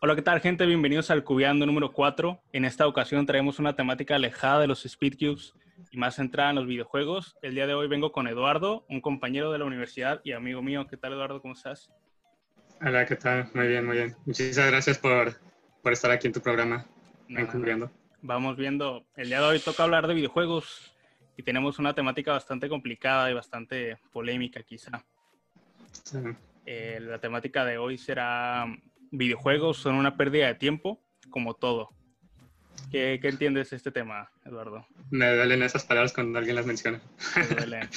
Hola, ¿qué tal, gente? Bienvenidos al Cubeando número 4. En esta ocasión traemos una temática alejada de los Speedcubes y más centrada en los videojuegos. El día de hoy vengo con Eduardo, un compañero de la universidad y amigo mío. ¿Qué tal, Eduardo? ¿Cómo estás? Hola, ¿qué tal? Muy bien, muy bien. Muchísimas gracias por, por estar aquí en tu programa, en Vamos viendo. El día de hoy toca hablar de videojuegos y tenemos una temática bastante complicada y bastante polémica, quizá. Eh, la temática de hoy será videojuegos son una pérdida de tiempo, como todo. ¿Qué, qué entiendes de este tema, Eduardo? Me duelen esas palabras cuando alguien las menciona. Me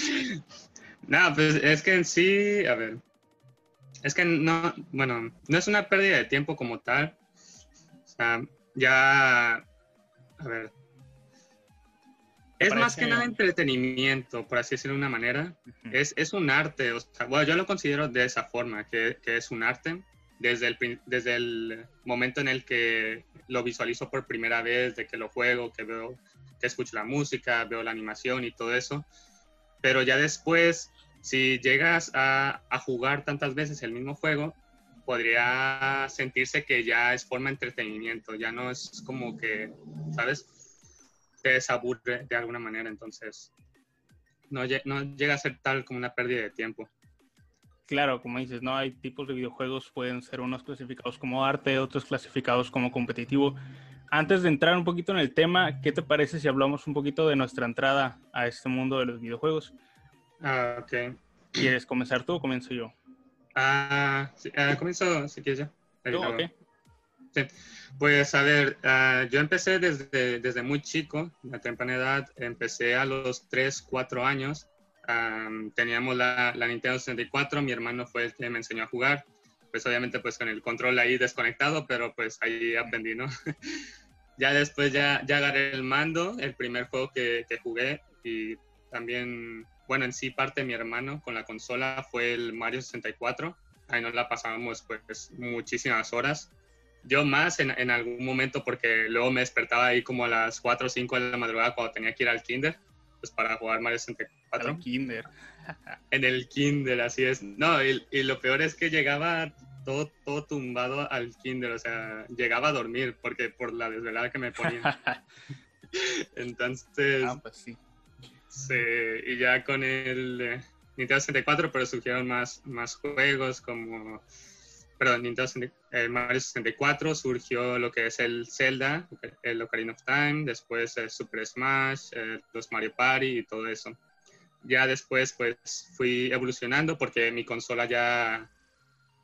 no, pues es que en sí, a ver, es que no, bueno, no es una pérdida de tiempo como tal. O sea, ya, a ver, es más que nada entretenimiento, por así decirlo de una manera. es, es, un arte, o sea, bueno, yo lo considero de esa forma, que, que es un arte desde el, desde el momento en el que lo visualizo por primera vez, de que lo juego, que veo, que escucho la música, veo la animación y todo eso. Pero ya después, si llegas a, jugar tantas veces el mismo juego, podría sentirse que ya es forma de entretenimiento, ya no es como que, ¿sabes? Te desaburre de alguna manera, entonces no llega a ser tal como una pérdida de tiempo claro, como dices, ¿no? Hay tipos de videojuegos, pueden ser unos clasificados como arte, otros clasificados como competitivo. Antes de entrar un poquito en el tema, ¿qué te parece si hablamos un poquito de nuestra entrada a este mundo de los videojuegos? Ah, ok. ¿Quieres comenzar tú o comienzo yo? Ah, sí, ah, comienzo si quieres ya. ok. Sí. Pues a ver, ah, yo empecé desde, desde muy chico, a temprana edad, empecé a los 3, 4 años teníamos la, la, Nintendo 64, mi hermano fue el que me enseñó a jugar, pues obviamente pues con el control ahí desconectado, pero pues ahí aprendí, ¿no? ya después ya, ya agarré el mando, el primer juego que, que, jugué y también, bueno, en sí parte de mi hermano con la consola fue el Mario 64, ahí nos la pasábamos pues muchísimas horas. Yo más en, en algún momento porque luego me despertaba ahí como a las 4 o 5 de la madrugada cuando tenía que ir al kinder pues para jugar Mario 64. En el kinder. en el kinder, así es. No, y, lo peor es que llegaba todo, todo tumbado al kinder, o sea, llegaba a dormir porque por la desvelada que me ponía. Entonces... Ah, pues sí. Sí, y ya con el eh, Nintendo 64, pero surgieron más, más juegos como perdón, Nintendo el Mario 64 surgió lo que es el Zelda, el Ocarina of Time, después el Super Smash, los Mario Party y todo eso. Ya después pues fui evolucionando porque mi consola ya,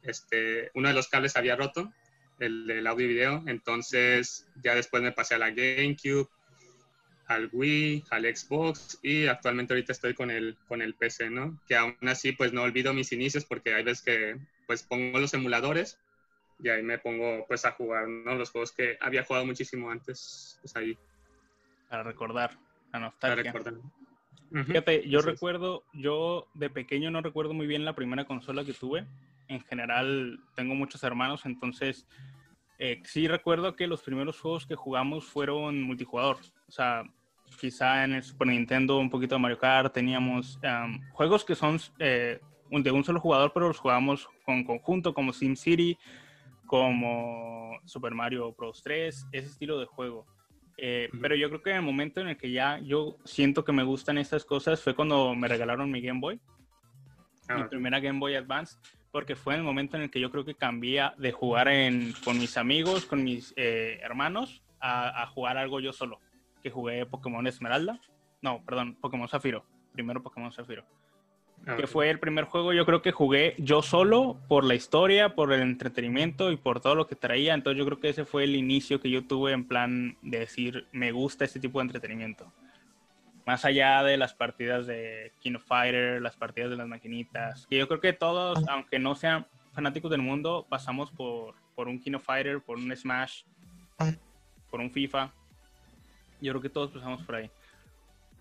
este, uno de los cables había roto, el del audio y video, entonces ya después me pasé a la GameCube, al Wii, al Xbox y actualmente ahorita estoy con el, con el PC, ¿no? Que aún así pues no olvido mis inicios porque hay veces que pues pongo los emuladores y ahí me pongo pues a jugar, ¿no? Los juegos que había jugado muchísimo antes, pues ahí. Para recordar, la nostalgia. Para recordar. Fíjate, yo recuerdo, yo de pequeño no recuerdo muy bien la primera consola que tuve. En general tengo muchos hermanos, entonces eh, sí recuerdo que los primeros juegos que jugamos fueron multijugador. O sea, quizá en el Super Nintendo un poquito de Mario Kart teníamos juegos que son eh, de un solo jugador, pero los jugamos con conjunto, como SimCity, como Super Mario Bros. 3, ese estilo de juego. Eh, pero yo creo que en el momento en el que ya yo siento que me gustan estas cosas fue cuando me regalaron mi Game Boy, mi ah. primera Game Boy Advance, porque fue en el momento en el que yo creo que cambié de jugar en, con mis amigos, con mis eh, hermanos, a, a, jugar algo yo solo. Que jugué Pokémon Esmeralda, no, perdón, Pokémon Zafiro, primero Pokémon Zafiro. Ah, que fue el primer juego yo creo que jugué yo solo por la historia, por el entretenimiento y por todo lo que traía. Entonces yo creo que ese fue el inicio que yo tuve en plan de decir, me gusta este tipo de entretenimiento. Más allá de las partidas de King of Fighter, las partidas de las maquinitas, que yo creo que todos, aunque no sean fanáticos del mundo, pasamos por, por un King of Fighter, por un Smash, por un FIFA. Yo creo que todos pasamos por ahí.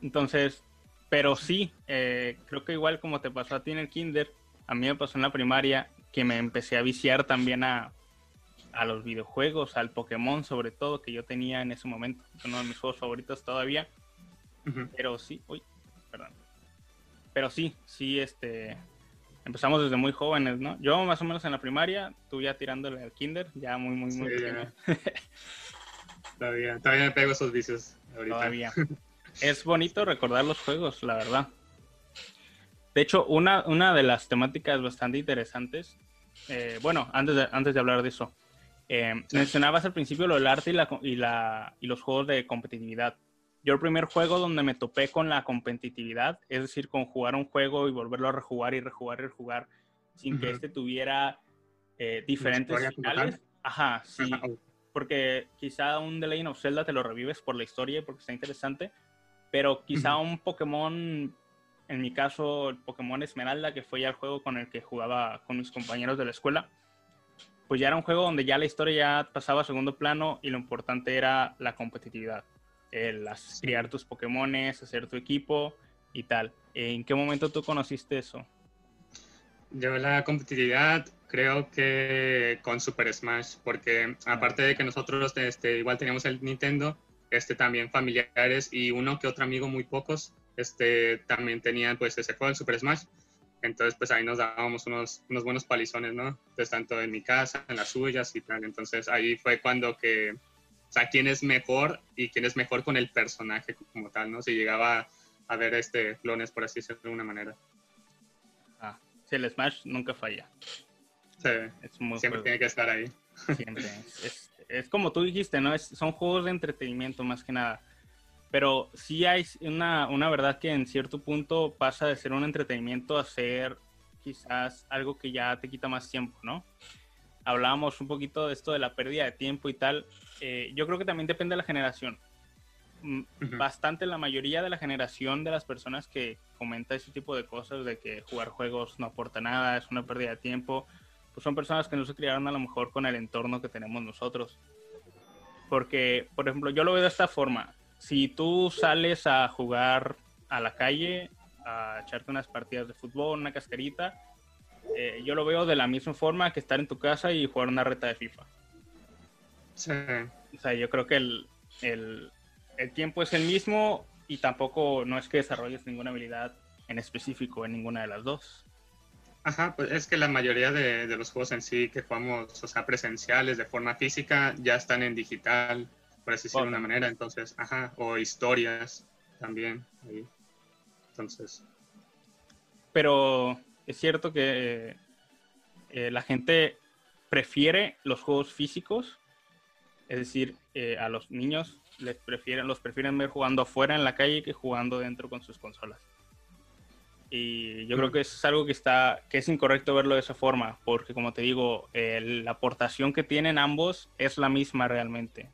Entonces, pero sí, eh, creo que igual como te pasó a ti en el kinder, a mí me pasó en la primaria que me empecé a viciar también a, a los videojuegos, al Pokémon sobre todo, que yo tenía en ese momento. uno de mis juegos favoritos todavía. Pero sí, uy, perdón. Pero sí, sí, este, empezamos desde muy jóvenes, ¿no? Yo más o menos en la primaria, tú ya tirándole al kinder, ya muy, muy, muy todavía, todavía me pego esos vicios ahorita. Todavía. es bonito recordar los juegos, la verdad. De hecho, una, una de las temáticas bastante interesantes, eh, bueno, antes de, antes de hablar de eso, eh, mencionabas al principio lo del arte y, la, y, la, y los juegos de competitividad yo el primer juego donde me topé con la competitividad, es decir, con jugar un juego y volverlo a rejugar y rejugar y rejugar sin que este tuviera eh, diferentes finales. Ajá, sí. Porque quizá un The Legend of Zelda te lo revives por la historia y porque está interesante, pero quizá un Pokémon, en mi caso el Pokémon Esmeralda, que fue ya el juego con el que jugaba con mis compañeros de la escuela, pues ya era un juego donde ya la historia ya pasaba a segundo plano y lo importante era la competitividad el criar tus Pokémones, hacer tu equipo y tal. ¿En qué momento tú conociste eso? Yo la competitividad creo que con Super Smash, porque aparte de que nosotros este, igual teníamos el Nintendo, este, también familiares y uno que otro amigo, muy pocos, este, también tenían pues ese juego, el Super Smash. Entonces pues ahí nos dábamos unos, unos buenos palizones, ¿no? Pues tanto en mi casa, en las suyas y tal. Entonces ahí fue cuando que o sea, quién es mejor y quién es mejor con el personaje como tal, ¿no? Si llegaba a ver este clones, por así decirlo de una manera. Ah, sí, el Smash nunca falla. Sí, siempre tiene que estar ahí. Siempre. Es, como tú dijiste, ¿no? son juegos de entretenimiento más que nada. Pero sí hay una, una verdad que en cierto punto pasa de ser un entretenimiento a ser quizás algo que ya te quita más tiempo, ¿no? hablábamos un poquito de esto de la pérdida de tiempo y tal. Eh, yo creo que también depende de la generación. Mm, bastante la mayoría de la generación de las personas que comenta ese tipo de cosas, de que jugar juegos no aporta nada, es una pérdida de tiempo, pues son personas que no se criaron a lo mejor con el entorno que tenemos nosotros. Porque, por ejemplo, yo lo veo de esta forma. Si tú sales a jugar a la calle, a echarte unas partidas de fútbol, una cascarita, eh, yo lo veo de la misma forma que estar en tu casa y jugar una reta de FIFA. Sí. O sea, yo creo que el, el, el, tiempo es el mismo y tampoco no es que desarrolles ninguna habilidad en específico en ninguna de las dos. Ajá, pues es que la mayoría de, de los juegos en sí que jugamos, o sea, presenciales de forma física, ya están en digital, por así decirlo de una manera, entonces, ajá, o historias también, ahí. Entonces. Pero es cierto que eh, la gente prefiere los juegos físicos, es decir, eh, a los niños les prefieren, los prefieren ver jugando afuera en la calle que jugando dentro con sus consolas. Y yo creo que es algo que está, que es incorrecto verlo de esa forma, porque como te digo, la aportación que tienen ambos es la misma realmente.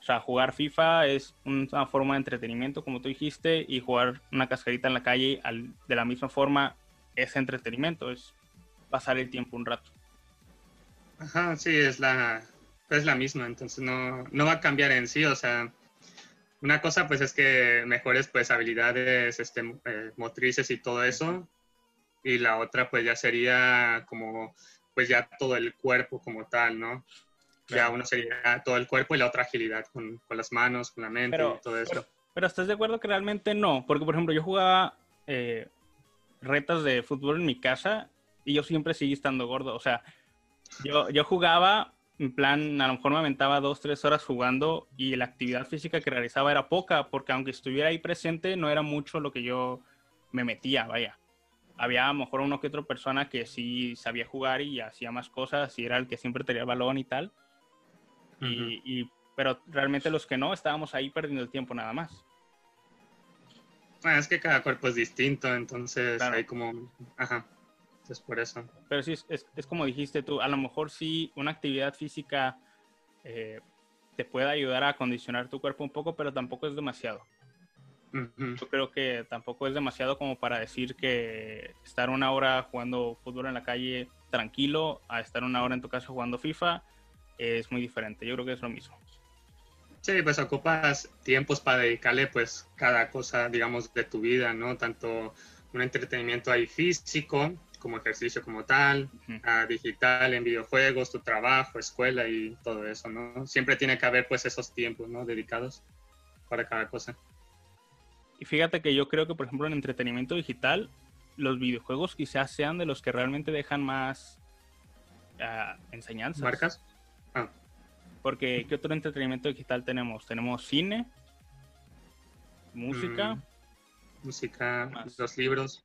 O sea, jugar FIFA es una forma de entretenimiento, como tú dijiste, y jugar una cascarita en la calle de la misma forma es entretenimiento, es pasar el tiempo un rato. Ajá, sí, es la, es la misma, entonces no, no va a cambiar en sí, o sea, una cosa pues es que mejores pues habilidades este, eh, motrices y todo eso, y la otra pues ya sería como pues ya todo el cuerpo como tal, ¿no? Ya uno sería todo el cuerpo y la otra agilidad con, con las manos, con la mente y todo eso. Pero, ¿estás de acuerdo que realmente no? Porque por ejemplo yo jugaba eh, retas de fútbol en mi casa y yo siempre seguí estando gordo. O sea, yo, yo jugaba, en plan, a lo mejor me aventaba dos, tres horas jugando y la actividad física que realizaba era poca, porque aunque estuviera ahí presente, no era mucho lo que yo me metía, vaya. Había a lo mejor uno que otra persona que sí sabía jugar y hacía más cosas y era el que siempre tenía el balón y tal. y, pero realmente los que no, estábamos ahí perdiendo el tiempo nada más. Bueno, es que cada cuerpo es distinto, entonces hay como... Ajá, es por eso. Pero sí, es, es, como dijiste tú, a lo mejor sí una actividad física eh, te puede ayudar a acondicionar tu cuerpo un poco, pero tampoco es demasiado. Yo creo que tampoco es demasiado como para decir que estar una hora jugando fútbol en la calle tranquilo a estar una hora en tu casa jugando FIFA es muy diferente. Yo creo que es lo mismo. Sí, pues ocupas tiempos para dedicarle pues cada cosa, digamos, de tu vida, ¿no? Tanto un entretenimiento ahí físico como ejercicio como tal, digital en videojuegos, tu trabajo, escuela y todo eso, ¿no? Siempre tiene que haber pues esos tiempos, ¿no? Dedicados para cada cosa. Y fíjate que yo creo que, por ejemplo, en entretenimiento digital, los videojuegos quizás sean de los que realmente dejan más uh, enseñanzas. ¿Marcas? Ah. Porque, ¿qué otro entretenimiento digital tenemos? Tenemos cine, música. Mm, música, los libros.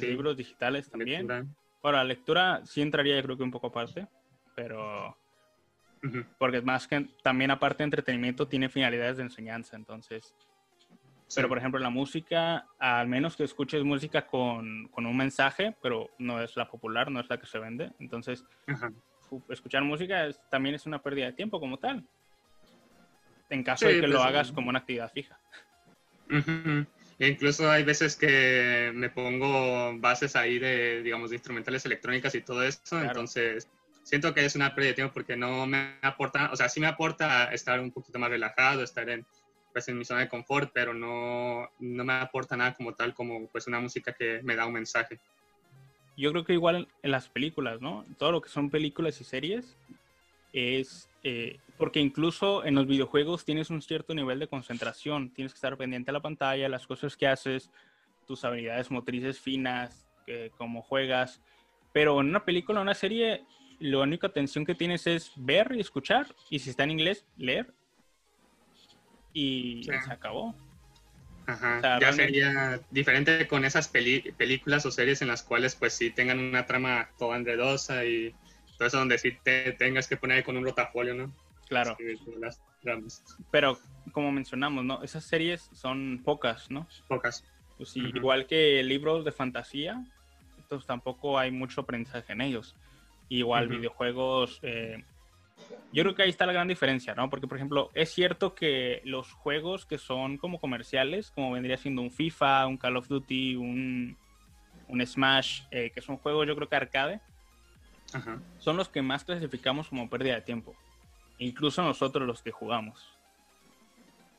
Libros digitales también. Ahora, la lectura sí entraría yo creo que un poco aparte, pero... Porque es más que también aparte de entretenimiento tiene finalidades de enseñanza, entonces... Pero por ejemplo la música, al menos que escuches música con, con, un mensaje, pero no es la popular, no es la que se vende, entonces escuchar música también es una pérdida de tiempo como tal, en caso de que lo pues, hagas como una actividad fija. E incluso hay veces que me pongo bases ahí de, digamos, de instrumentales electrónicas y todo eso, entonces siento que es una pérdida de tiempo porque no me aporta, o sea, sí me aporta estar un poquito más relajado, estar en, pues, en mi zona de confort, pero no, no me aporta nada como tal, como pues una música que me da un mensaje. Yo creo que igual en las películas, ¿no? Todo lo que son películas y series es eh, porque incluso en los videojuegos tienes un cierto nivel de concentración, tienes que estar pendiente a la pantalla, las cosas que haces, tus habilidades motrices finas, cómo juegas, pero en una película o una serie, la única atención que tienes es ver y escuchar, y si está en inglés, leer, y se acabó. Ajá. ya sería diferente con esas películas o series en las cuales pues sí tengan una trama toda enredosa y eso donde sí te tengas que poner con un rotafolio, ¿no? Claro. Pero como mencionamos, ¿no? Esas series son pocas, ¿no? Pocas. Pues Igual que libros de fantasía, entonces tampoco hay mucho aprendizaje en ellos. Igual videojuegos, eh, yo creo que ahí está la gran diferencia, ¿no? Porque, por ejemplo, es cierto que los juegos que son como comerciales, como vendría siendo un FIFA, un Call of Duty, un, un Smash, eh, que son juegos yo creo que arcade, son los que más clasificamos como pérdida de tiempo. Incluso nosotros los que jugamos.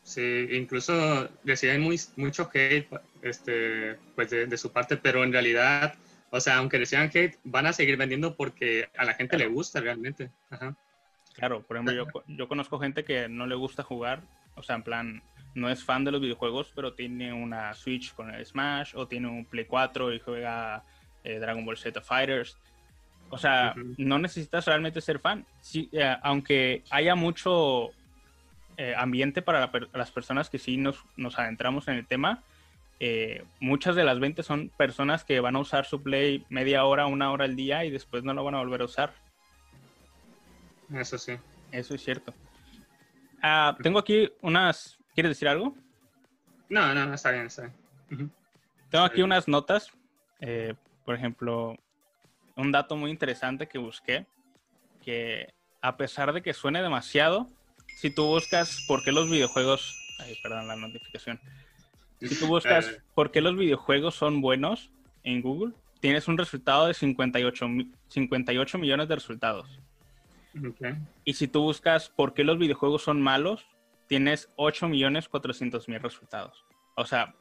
Sí, incluso decían muy, mucho hate este, pues de, su parte, pero en realidad, o sea, aunque decían hate, van a seguir vendiendo porque a la gente le gusta realmente. Claro, por ejemplo, yo, yo conozco gente que no le gusta jugar, o sea, en plan, no es fan de los videojuegos, pero tiene una Switch con el Smash o tiene un Play 4 y juega eh, Dragon Ball Z Fighters. O sea, no necesitas realmente ser fan. Sí, eh, aunque haya mucho eh, ambiente para las personas que sí nos, nos adentramos en el tema, eh, muchas de las ventas son personas que van a usar su Play media hora, una hora al día y después no lo van a volver a usar. Eso sí. Eso es cierto. Ah, tengo aquí unas... ¿Quieres decir algo? No, no, está bien, está bien. Tengo aquí unas notas. por ejemplo, un dato muy interesante que busqué, que a pesar de que suene demasiado, si tú buscas por qué los videojuegos, ay, perdón, la notificación, si tú buscas eh. por qué los videojuegos son buenos en Google, tienes un resultado de 58, 58 millones de resultados. Y si tú buscas por qué los videojuegos son malos, tienes 8 millones 400 mil resultados. O sea,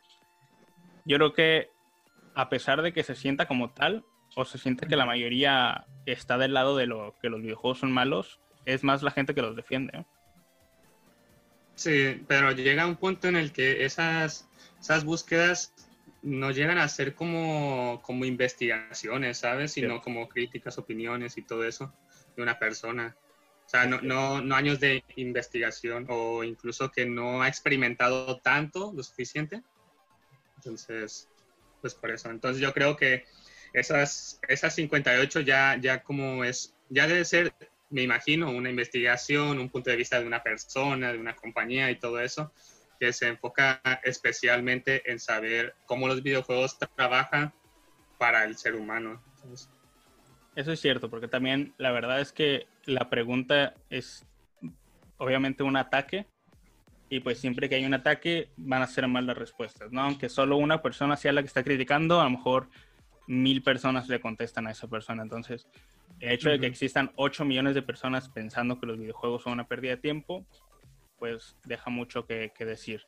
yo creo que a pesar de que se sienta como tal, o se siente que la mayoría está del lado de lo que los videojuegos son malos, es más la gente que los defiende. Sí, pero llega un punto en el que esas, esas búsquedas no llegan a ser como, como investigaciones, ¿sabes? Sino como críticas, opiniones y todo eso de una persona. O sea, no, no, no años de investigación o incluso que no ha experimentado tanto lo suficiente. Entonces, pues por eso. Entonces yo creo que esas, esas 58 ya, ya como es, ya debe ser, me imagino, una investigación, un punto de vista de una persona, de una compañía y todo eso, que se enfoca especialmente en saber cómo los videojuegos trabajan para el ser humano. Eso es cierto, porque también la verdad es que la pregunta es obviamente un ataque y pues siempre que hay un ataque van a ser mal las respuestas, ¿no? Aunque solo una persona sea la que está criticando, a lo mejor mil personas le contestan a esa persona. Entonces, el hecho de que existan 8 millones de personas pensando que los videojuegos son una pérdida de tiempo, pues deja mucho que, decir.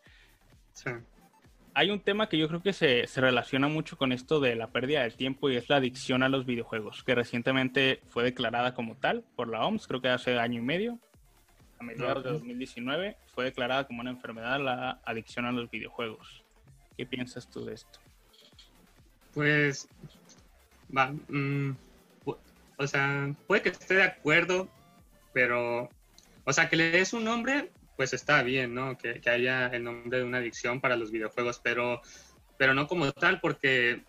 Hay un tema que yo creo que se, relaciona mucho con esto de la pérdida de tiempo y es la adicción a los videojuegos, que recientemente fue declarada como tal por la OMS, creo que hace año y medio, a mediados de 2019, fue declarada como una enfermedad la adicción a los videojuegos. ¿Qué piensas tú de esto? Pues, va, mm, o sea, puede que esté de acuerdo, pero, o sea, que le des un nombre, pues está bien, ¿no? Que, que haya el nombre de una adicción para los videojuegos, pero, pero no como tal, porque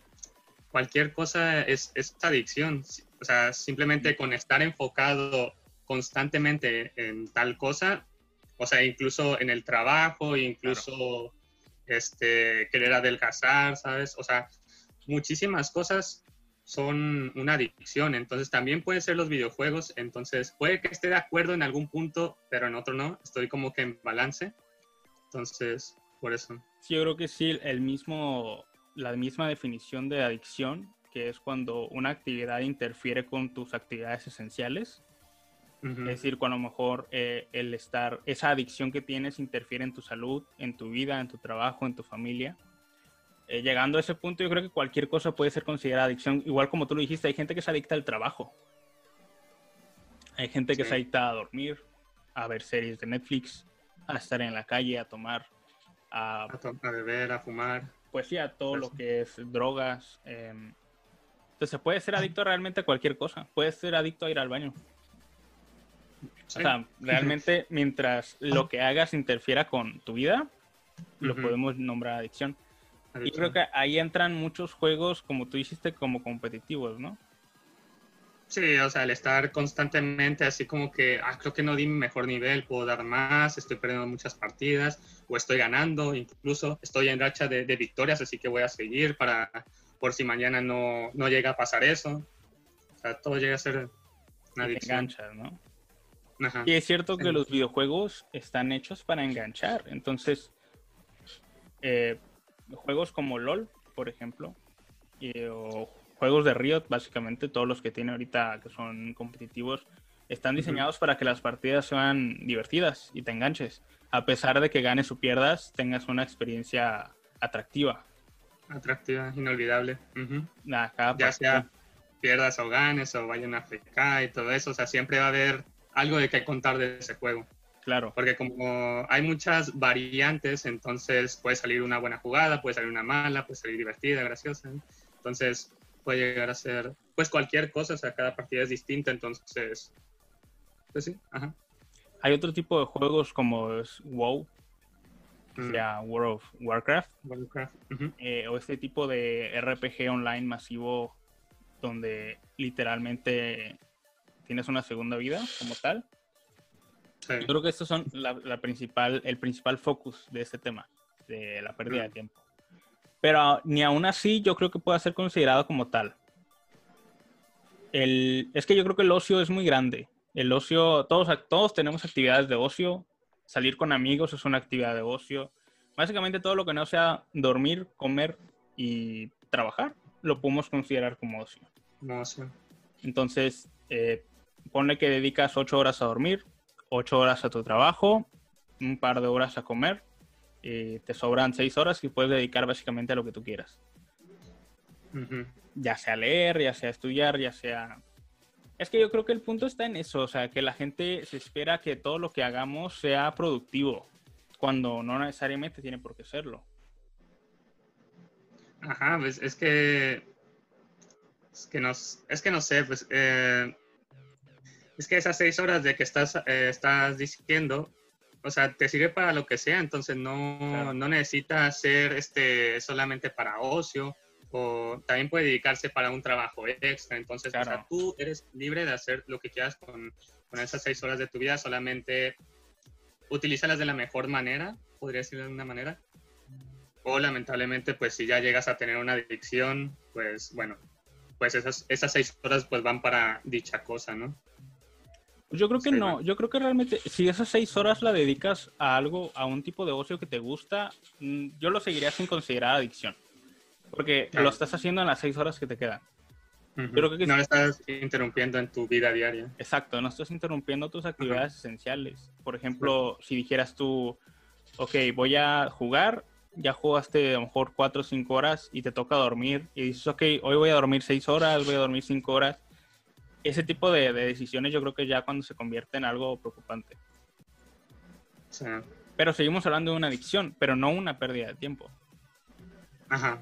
cualquier cosa es, es adicción. O sea, simplemente con estar enfocado constantemente en tal cosa, o sea, incluso en el trabajo, incluso este, querer adelgazar, ¿sabes? O sea, muchísimas cosas son una adicción, entonces también pueden ser los videojuegos, entonces puede que esté de acuerdo en algún punto, pero en otro no, estoy como que en balance, entonces por eso. Sí, yo creo que sí, el mismo, la misma definición de adicción, que es cuando una actividad interfiere con tus actividades esenciales, es decir, cuando a lo mejor eh, el estar, esa adicción que tienes interfiere en tu salud, en tu vida, en tu trabajo, en tu familia. Eh, llegando a ese punto, yo creo que cualquier cosa puede ser considerada adicción. Igual como tú lo dijiste, hay gente que se adicta al trabajo. Hay gente que se adicta a dormir, a ver series de Netflix, a estar en la calle, a tomar, a, beber, a fumar. Pues sí, a todo lo que es drogas. Em, entonces, se puede ser adicto realmente a cualquier cosa. Puedes ser adicto a ir al baño. O sea, realmente mientras lo que hagas interfiera con tu vida, lo podemos nombrar adicción. Y creo que ahí entran muchos juegos, como tú dijiste, como competitivos, ¿no? Sí, o sea, el estar constantemente así como que, ah, creo que no di mi mejor nivel, puedo dar más, estoy perdiendo muchas partidas, o estoy ganando, incluso estoy en racha de, victorias, así que voy a seguir para, por si mañana no, no, llega a pasar eso. O sea, todo llega a ser una adicción. ¿no? Y es cierto que los videojuegos están hechos para enganchar. Entonces, eh, juegos como LOL, por ejemplo, o juegos de Riot, básicamente, todos los que tiene ahorita que son competitivos, están diseñados para que las partidas sean divertidas y te enganches. A pesar de que ganes o pierdas, tengas una experiencia atractiva. Atractiva, inolvidable. ya sea pierdas o ganes o vayan a FK y todo eso, o sea, siempre va a haber algo de que contar de ese juego. Claro. Porque como hay muchas variantes, entonces puede salir una buena jugada, puede salir una mala, puede salir divertida, graciosa. Entonces puede llegar a ser, pues cualquier cosa, o sea, cada partida es distinta, entonces, pues sí, ajá. Hay otro tipo de juegos como es WoW, mm. sea World of Warcraft, Warcraft. Eh, o este tipo de RPG online masivo donde literalmente tienes una segunda vida como tal. Yo creo que estos son la, principal, el principal focus de este tema, de la pérdida de tiempo. Pero ni aún así yo creo que pueda ser considerado como tal. El, es que yo creo que el ocio es muy grande. El ocio, todos, todos tenemos actividades de ocio. Salir con amigos es una actividad de ocio. Básicamente todo lo que no sea dormir, comer y trabajar, lo podemos considerar como ocio. No, ocio. Entonces, eh, ponle que dedicas ocho horas a dormir, ocho horas a tu trabajo, un par de horas a comer, y te sobran seis horas y puedes dedicar básicamente a lo que tú quieras. Ya sea leer, ya sea estudiar, ya sea... Es que yo creo que el punto está en eso, o sea, que la gente se espera que todo lo que hagamos sea productivo, cuando no necesariamente tiene por qué serlo. Ajá, pues es que... Es que no, es que no sé, pues... Eh, es que esas seis horas de que estás, eh, estás diciendo, o sea, te sirve para lo que sea, entonces no, no necesita ser este, solamente para ocio o también puede dedicarse para un trabajo extra. Entonces, o sea, tú eres libre de hacer lo que quieras con, con esas seis horas de tu vida, solamente utilízalas de la mejor manera, podría decir de alguna manera. O lamentablemente, pues si ya llegas a tener una adicción, pues bueno, pues esas, esas seis horas pues van para dicha cosa, ¿no? Yo creo que no, yo creo que realmente si esas seis horas la dedicas a algo, a un tipo de ocio que te gusta, mm, yo lo seguiría sin considerar adicción. Porque lo estás haciendo en las seis horas que te quedan. que no estás interrumpiendo en tu vida diaria. Exacto, no estás interrumpiendo tus actividades esenciales. Por ejemplo, si dijeras tú, ok, voy a jugar, ya jugaste a lo mejor cuatro o cinco horas y te toca dormir y dices, ok, hoy voy a dormir seis horas, voy a dormir cinco horas ese tipo de, decisiones yo creo que ya cuando se convierte en algo preocupante. Sí. Pero seguimos hablando de una adicción, pero no una pérdida de tiempo. Ajá.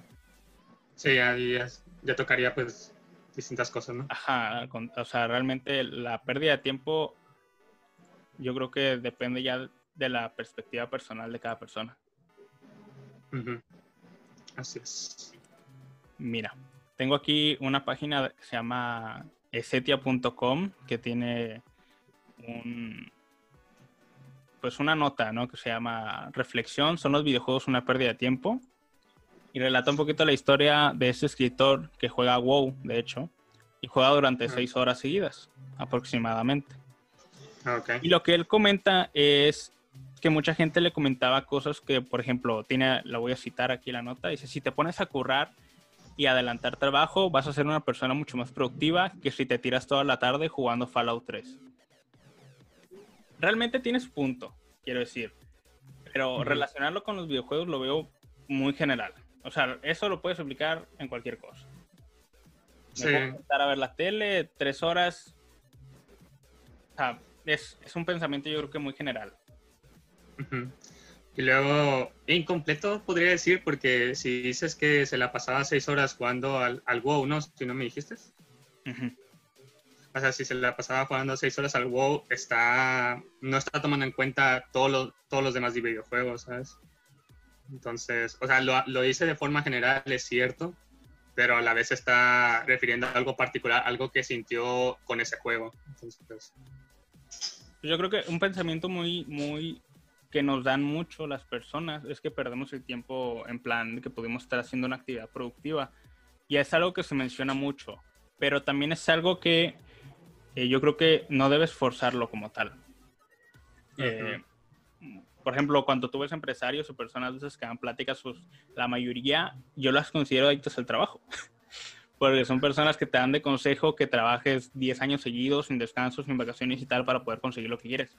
Sí, ya, ya, tocaría pues distintas cosas, ¿no? Ajá, o sea, realmente la pérdida de tiempo yo creo que depende ya de la perspectiva personal de cada persona. Así es. Mira, tengo aquí una página que se llama esetia.com que tiene un, pues una nota, ¿no? Que se llama Reflexión, son los videojuegos una pérdida de tiempo. Y relata un poquito la historia de ese escritor que juega WoW, de hecho, y juega durante seis horas seguidas, aproximadamente. Y lo que él comenta es que mucha gente le comentaba cosas que, por ejemplo, tiene, la voy a citar aquí la nota, dice, si te pones a currar y adelantar trabajo, vas a ser una persona mucho más productiva que si te tiras toda la tarde jugando Fallout 3 realmente tienes punto, quiero decir. Pero relacionarlo con los videojuegos lo veo muy general. O sea, eso lo puedes aplicar en cualquier cosa. Me sí. estar a ver la tele tres horas. O sea, es, un pensamiento yo creo que muy general. Y luego, incompleto podría decir, porque si dices que se la pasaba seis horas jugando al, al WoW, ¿no? Si no me dijiste. O sea, si se la pasaba jugando seis horas al WoW, está, no está tomando en cuenta todos los, todos los demás videojuegos, ¿sabes? Entonces, o sea, lo, lo dice de forma general, es cierto, pero a la vez está refiriendo a algo particular, algo que sintió con ese juego. Entonces, pues, Yo creo que un pensamiento muy, muy que nos dan mucho las personas es que perdemos el tiempo en plan que podemos estar haciendo una actividad productiva. Y es algo que se menciona mucho, pero también es algo que eh, yo creo que no debes forzarlo como tal. Eh, por ejemplo, cuando tú ves empresarios o personas que dan pláticas, pues la mayoría yo las considero adictos al trabajo. Porque son personas que te dan de consejo que trabajes 10 años seguidos, sin descansos, sin vacaciones y tal, para poder conseguir lo que quieres.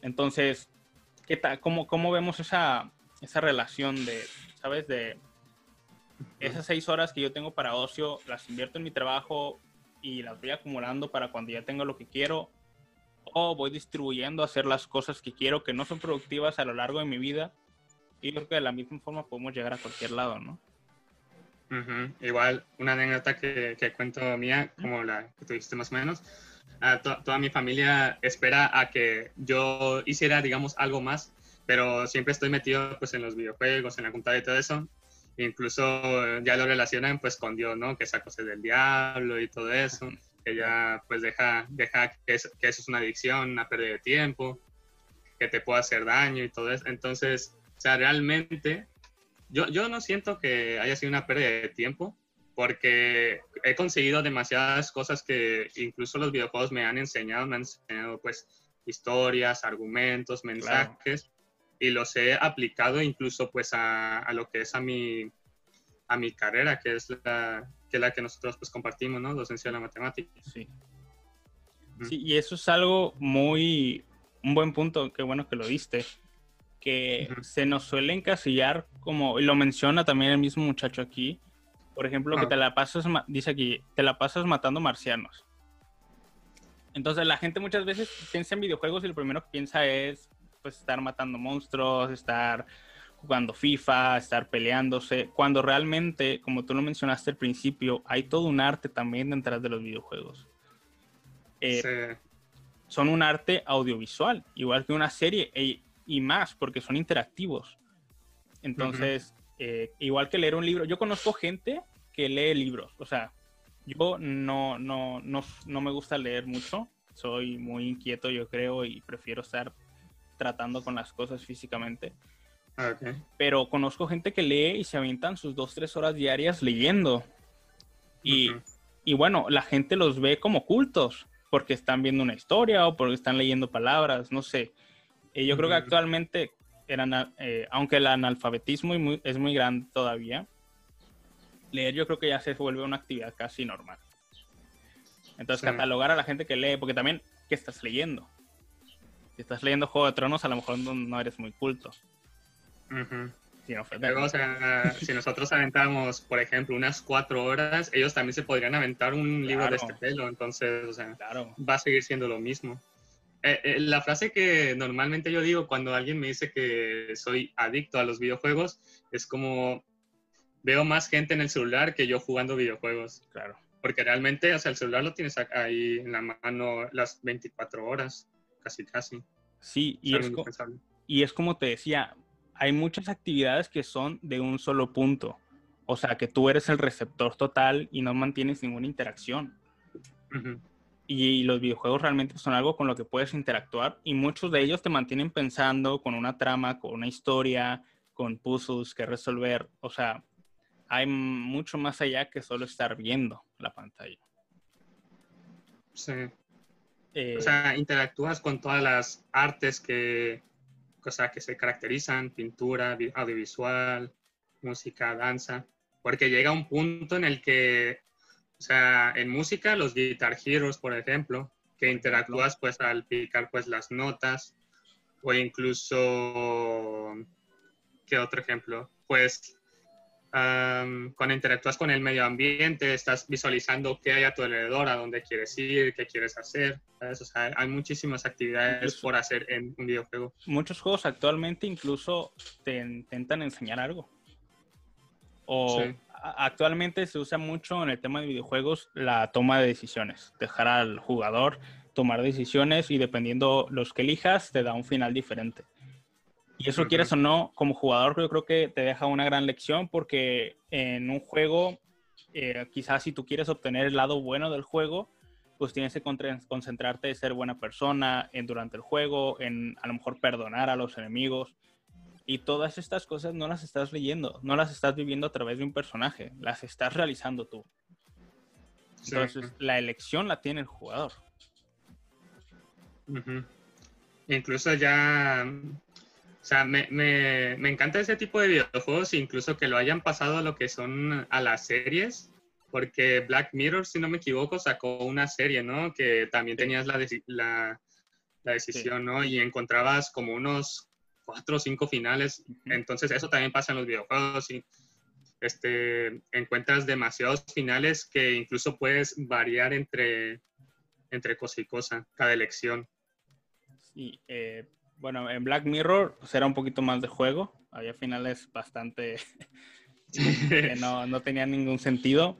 Entonces, ¿qué? ¿Cómo, ¿Cómo vemos esa, esa relación de, ¿sabes? De esas seis horas que yo tengo para ocio, las invierto en mi trabajo, y las voy acumulando para cuando ya tenga lo que quiero o voy distribuyendo a hacer las cosas que quiero que no son productivas a lo largo de mi vida y creo que de la misma forma podemos llegar a cualquier lado, ¿no? Igual, una anécdota que, que, cuento mía, como la que tuviste más o menos, toda mi familia espera a que yo hiciera, digamos, algo más, pero siempre estoy metido pues en los videojuegos, en la computadora y todo eso, incluso eh, ya lo relacionan pues con Dios, ¿no? Que esa cosa del diablo y todo eso, que ya pues deja, deja que, eso, que eso es una adicción, una pérdida de tiempo, que te puede hacer daño y todo eso. Entonces, o sea, realmente yo, yo no siento que haya sido una pérdida de tiempo, porque he conseguido demasiadas cosas que incluso los videojuegos me han enseñado, me han enseñado pues historias, argumentos, mensajes, y los he aplicado incluso pues a, lo que es a mi, a mi carrera, que es la que, la que nosotros pues compartimos, ¿no? Docencia de la matemática. Sí. Sí, y eso es algo muy, un buen punto, qué bueno que lo diste, que se nos suele encasillar como, y lo menciona también el mismo muchacho aquí, por ejemplo, que te la pasas, dice aquí, te la pasas matando marcianos. Entonces la gente muchas veces piensa en videojuegos y lo primero que piensa es pues estar matando monstruos, estar jugando FIFA, estar peleándose, cuando realmente, como tú lo mencionaste al principio, hay todo un arte también detrás de los videojuegos. Eh, son un arte audiovisual, igual que una serie e, y más, porque son interactivos. Entonces, eh, igual que leer un libro, yo conozco gente que lee libros, o sea, yo no, no, no, no me gusta leer mucho, soy muy inquieto, yo creo, y prefiero estar tratando con las cosas físicamente. Pero conozco gente que lee y se avientan sus dos, tres horas diarias leyendo. Y, y, bueno, la gente los ve como cultos porque están viendo una historia o porque están leyendo palabras, no sé. Eh, yo creo que actualmente, eran, eh, aunque el analfabetismo es muy grande todavía, leer yo creo que ya se vuelve una actividad casi normal. Entonces, catalogar a la gente que lee, porque también, ¿qué estás leyendo? si estás leyendo Juego de Tronos, a lo mejor no, eres muy culto. si nosotros aventamos, por ejemplo, unas cuatro horas, ellos también se podrían aventar un libro de este pelo, entonces, o sea, va a seguir siendo lo mismo. Eh, eh, la frase que normalmente yo digo cuando alguien me dice que soy adicto a los videojuegos es como, veo más gente en el celular que yo jugando videojuegos. Claro. Porque realmente, o sea, el celular lo tienes ahí en la mano las 24 horas, casi, casi. Sí, y es, y es como te decía, hay muchas actividades que son de un solo punto. O sea, que tú eres el receptor total y no mantienes ninguna interacción. Y, los videojuegos realmente son algo con lo que puedes interactuar y muchos de ellos te mantienen pensando con una trama, con una historia, con puzzles que resolver. O sea, hay mucho más allá que solo estar viendo la pantalla. Sí. Eh, o sea, interactúas con todas las artes que, o que se caracterizan, pintura, audiovisual, música, danza, porque llega un punto en el que, o sea, en música, los Guitar Heroes, por ejemplo, que interactúas pues al picar pues las notas, o incluso, ¿qué otro ejemplo? Pues cuando interactúas con el medio ambiente, estás visualizando qué hay a tu alrededor, a dónde quieres ir, qué quieres hacer. hay muchísimas actividades por hacer en un videojuego. Muchos juegos actualmente incluso te intentan enseñar algo. O actualmente se usa mucho en el tema de videojuegos la toma de decisiones. Dejar al jugador tomar decisiones y dependiendo los que elijas, te da un final diferente. Y eso, quieres o no, como jugador, yo creo que te deja una gran lección porque en un juego, eh, quizás si tú quieres obtener el lado bueno del juego, pues tienes que concentrarte en ser buena persona en, durante el juego, en a lo mejor perdonar a los enemigos. Y todas estas cosas no las estás leyendo, no las estás viviendo a través de un personaje, las estás realizando tú. Entonces, la elección la tiene el jugador. Incluso ya o sea, me, me, me, encanta ese tipo de videojuegos, incluso que lo hayan pasado a lo que son a las series, porque Black Mirror, si no me equivoco, sacó una serie, ¿no? Que también tenías la, la, la decisión, ¿no? Y encontrabas como unos cuatro o cinco finales. Entonces, eso también pasa en los videojuegos y este, encuentras demasiados finales que incluso puedes variar entre, entre cosa y cosa, cada elección. Sí, eh, bueno, en Black Mirror pues era un poquito más de juego. Había finales bastante que no, no tenían ningún sentido.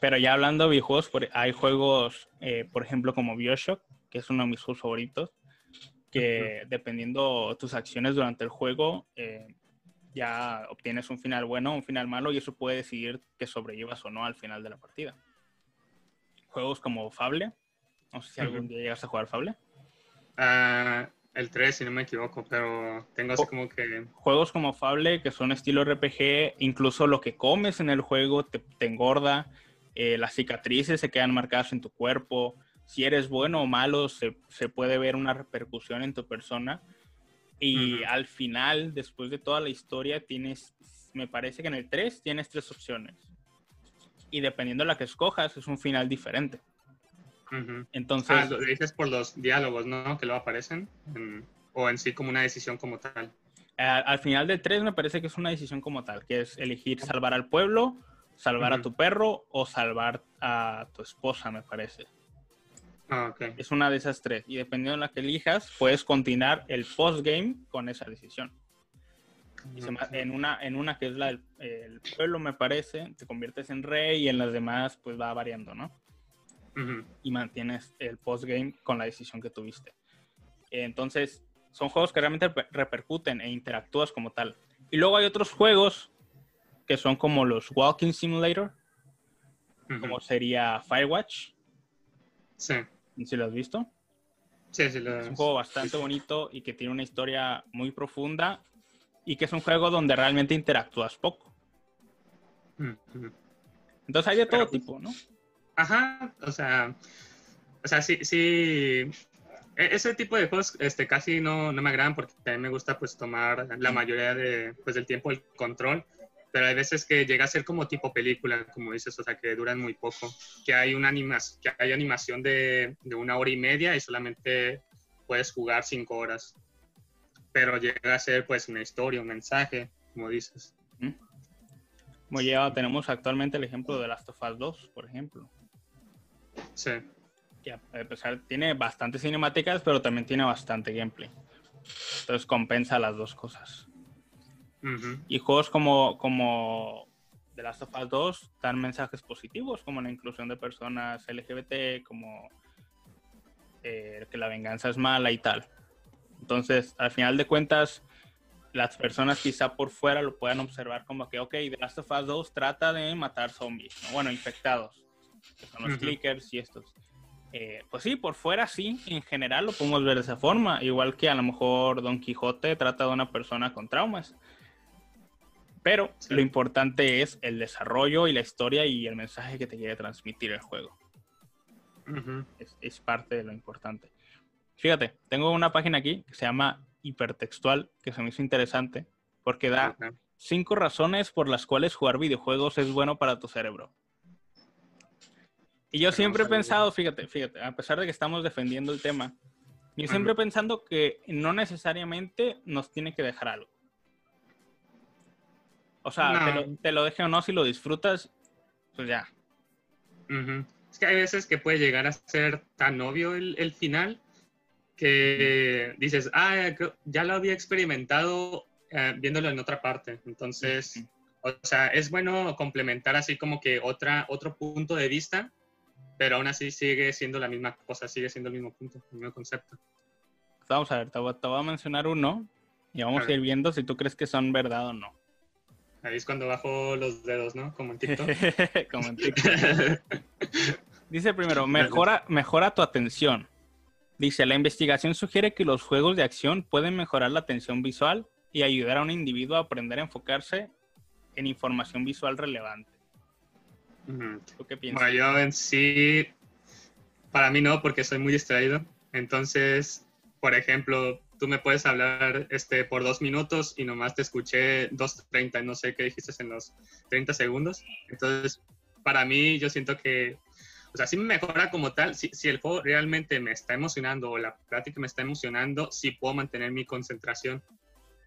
Pero ya hablando de videojuegos, hay juegos, eh, por ejemplo, como Bioshock, que es uno de mis juegos favoritos, que dependiendo tus acciones durante el juego, eh, ya obtienes un final bueno un final malo y eso puede decidir que sobrellevas o no al final de la partida. Juegos como Fable, no sé si algún día llegas a jugar Fable. Ah, el 3, si no me equivoco, pero tengo así como que... Juegos como Fable, que son estilo RPG, incluso lo que comes en el juego te, engorda, eh, las cicatrices se quedan marcadas en tu cuerpo, si eres bueno o malo se, puede ver una repercusión en tu persona. Y al final, después de toda la historia, tienes, me parece que en el 3 tienes tres opciones. Y dependiendo de la que escojas, es un final diferente. Entonces. Ah, lo dices por los diálogos, ¿no? Que lo aparecen. o en sí como una decisión como tal. al final del 3 me parece que es una decisión como tal, que es elegir salvar al pueblo, salvar a tu perro o salvar a tu esposa, me parece. Ah, Es una de esas tres. Y dependiendo de la que elijas, puedes continuar el postgame con esa decisión. en, una, en una que es la del pueblo, me parece, te conviertes en rey y en las demás, pues va variando, ¿no? y mantienes el postgame con la decisión que tuviste. Entonces, son juegos que realmente repercuten e interactúas como tal. Y luego hay otros juegos que son como los Walking Simulator, como sería Firewatch. Sí. ¿Sí lo has visto? Sí, sí lo Es un juego bastante bonito y que tiene una historia muy profunda y que es un juego donde realmente interactúas poco. Entonces hay de todo pues tipo, ¿no? Ajá, o sea, o sea, sí, sí, e-, ese tipo de juegos este, casi no, no me agradan porque a mí me gusta pues tomar la mayoría de, pues, del tiempo el control, pero hay veces que llega a ser como tipo película, como dices, o sea, que duran muy poco, que hay una animación, que hay animación de, de una hora y media y solamente puedes jugar cinco horas, pero llega a ser pues una historia, un mensaje, como dices. Como ya tenemos actualmente el ejemplo de Last of Us 2, por ejemplo. Sí. Que a pesar, tiene bastantes cinemáticas, pero también tiene bastante gameplay. Entonces compensa las dos cosas. Y juegos como, como The Last of Us 2 dan mensajes positivos como la inclusión de personas LGBT, como eh, que la venganza es mala y tal. Entonces, al final de cuentas, las personas quizá por fuera lo puedan observar como que, ok, The Last of Us 2 trata de matar zombies, bueno, infectados, que son los clickers y estos. Eh, pues sí, por fuera sí, en general lo podemos ver de esa forma, igual que a lo mejor Don Quijote trata de una persona con traumas. Pero lo importante es el desarrollo y la historia y el mensaje que te quiere transmitir el juego. es, parte de lo importante. Fíjate, tengo una página aquí que se llama Hipertextual, que se me hizo interesante, porque da cinco razones por las cuales jugar videojuegos es bueno para tu cerebro. Y yo siempre he pensado, fíjate, fíjate, a pesar de que estamos defendiendo el tema, yo siempre he pensado que no necesariamente nos tiene que dejar algo. O sea, te, lo, deje o no, si lo disfrutas, pues ya. Es que hay veces que puede llegar a ser tan obvio el, final que dices, ah, ya lo había experimentado eh, viéndolo en otra parte. Entonces, o sea, es bueno complementar así como que otra, otro punto de vista, pero aún así sigue siendo la misma cosa, sigue siendo el mismo punto, el mismo concepto. Vamos a ver, te voy, a mencionar uno y vamos a ir viendo si tú crees que son verdad o no. Ahí es cuando bajo los dedos, ¿no? Como en TikTok. Como en TikTok. Dice primero, mejora, mejora tu atención. Dice, la investigación sugiere que los juegos de acción pueden mejorar la atención visual y ayudar a un individuo a aprender a enfocarse en información visual relevante. ¿Tú qué piensas? Bueno, yo en sí, para mí no, porque soy muy distraído. Entonces, por ejemplo, tú me puedes hablar este, por dos minutos y nomás te escuché 2.30, no sé qué dijiste en los 30 segundos. Entonces, para mí, yo siento que, o sea, sí me mejora como tal. Si, si el juego realmente me está emocionando o la plática me está emocionando, sí puedo mantener mi concentración.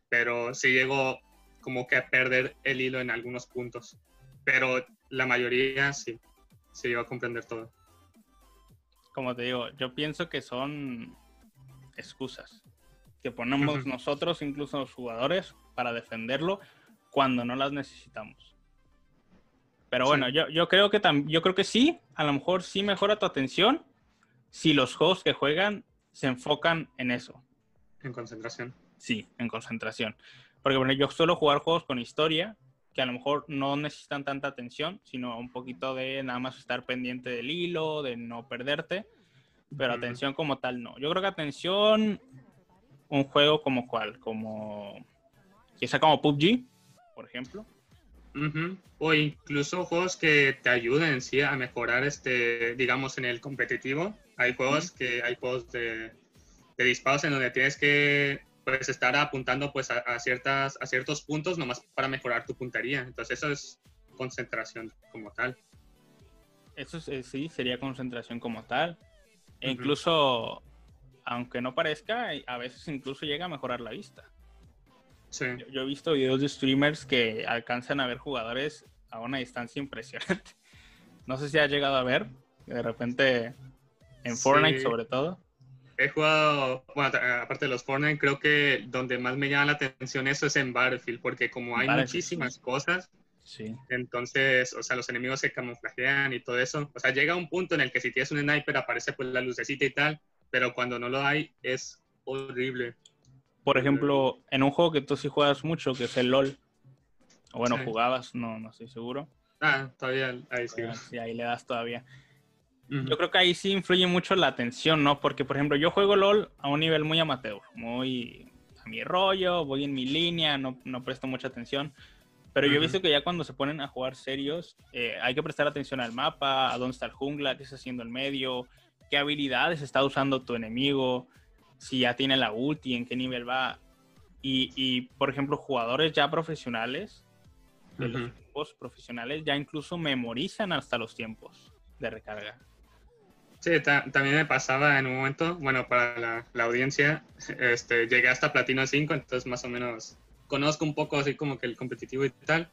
Pero sí llego como que a perder el hilo en algunos puntos. Pero la mayoría sí, sí llego a comprender todo. Como te digo, yo pienso que son excusas que ponemos nosotros, incluso los jugadores, para defenderlo cuando no las necesitamos. Pero bueno, yo, yo, creo que yo creo que sí, a lo mejor sí mejora tu atención si los juegos que juegan se enfocan en eso. En concentración. Sí, en concentración. Porque bueno, yo suelo jugar juegos con historia que a lo mejor no necesitan tanta atención, sino un poquito de nada más estar pendiente del hilo, de no perderte, pero atención como tal no. Yo creo que atención un juego como cuál, como quizá como PUBG, por ejemplo. O incluso juegos que te ayuden sí a mejorar este, digamos, en el competitivo. Hay juegos que hay juegos de, disparos en donde tienes que pues estar apuntando pues a, ciertas a ciertos puntos nomás para mejorar tu puntería. Entonces eso es concentración como tal. Eso sí, sería concentración como tal. E incluso aunque no parezca, a veces incluso llega a mejorar la vista. Sí. Yo, he visto videos de streamers que alcanzan a ver jugadores a una distancia impresionante. No sé si has llegado a ver, de repente en Fortnite sobre todo. He jugado, bueno, aparte de los Fortnite, creo que donde más me llama la atención eso es en Battlefield, porque como hay muchísimas cosas, sí. entonces, o sea, los enemigos se camuflajean y todo eso. O sea, llega un punto en el que si tienes un sniper aparece pues la lucecita y tal, pero cuando no lo hay es horrible. Por ejemplo, en un juego que tú sí juegas mucho, que es el LOL, o bueno, jugabas, no, no estoy seguro. Ah, todavía ahí sí. sí, ahí le das todavía. Yo creo que ahí sí influye mucho la atención, ¿no? Porque, por ejemplo, yo juego LOL a un nivel muy amateur, muy a mi rollo, voy en mi línea, no, no presto mucha atención. Pero yo he visto que ya cuando se ponen a jugar serios, eh, hay que prestar atención al mapa, a dónde está el jungla, qué está haciendo el medio, qué habilidades está usando tu enemigo, si ya tiene la ulti, en qué nivel va. Y, por ejemplo, jugadores ya profesionales, de los equipos profesionales, ya incluso memorizan hasta los tiempos de recarga. Sí, también me pasaba en un momento, bueno, para la, audiencia, este, llegué hasta Platino 5, entonces más o menos conozco un poco así como que el competitivo y tal.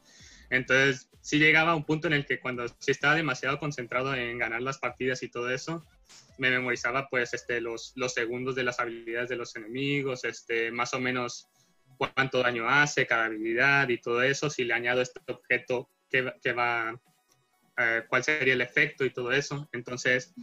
Entonces, sí llegaba a un punto en el que cuando sí estaba demasiado concentrado en ganar las partidas y todo eso, me memorizaba pues este, los, segundos de las habilidades de los enemigos, este, más o menos cuánto daño hace cada habilidad y todo eso. Si le añado este objeto, qué, va, eh, cuál sería el efecto y todo eso. Entonces,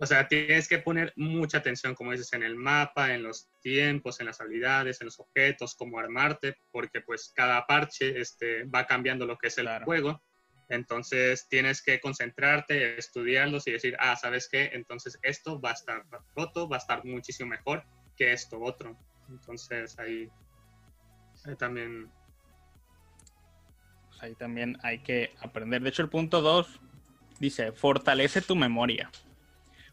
o sea, tienes que poner mucha atención, como dices, en el mapa, en los tiempos, en las habilidades, en los objetos, cómo armarte, porque pues cada parche este, va cambiando lo que es el juego. Entonces tienes que concentrarte, estudiarlos y decir, ah, ¿sabes qué? Entonces esto va a estar roto, va a estar muchísimo mejor que esto otro. Entonces ahí, también... Pues ahí también hay que aprender. De hecho, el punto 2 dice, fortalece tu memoria.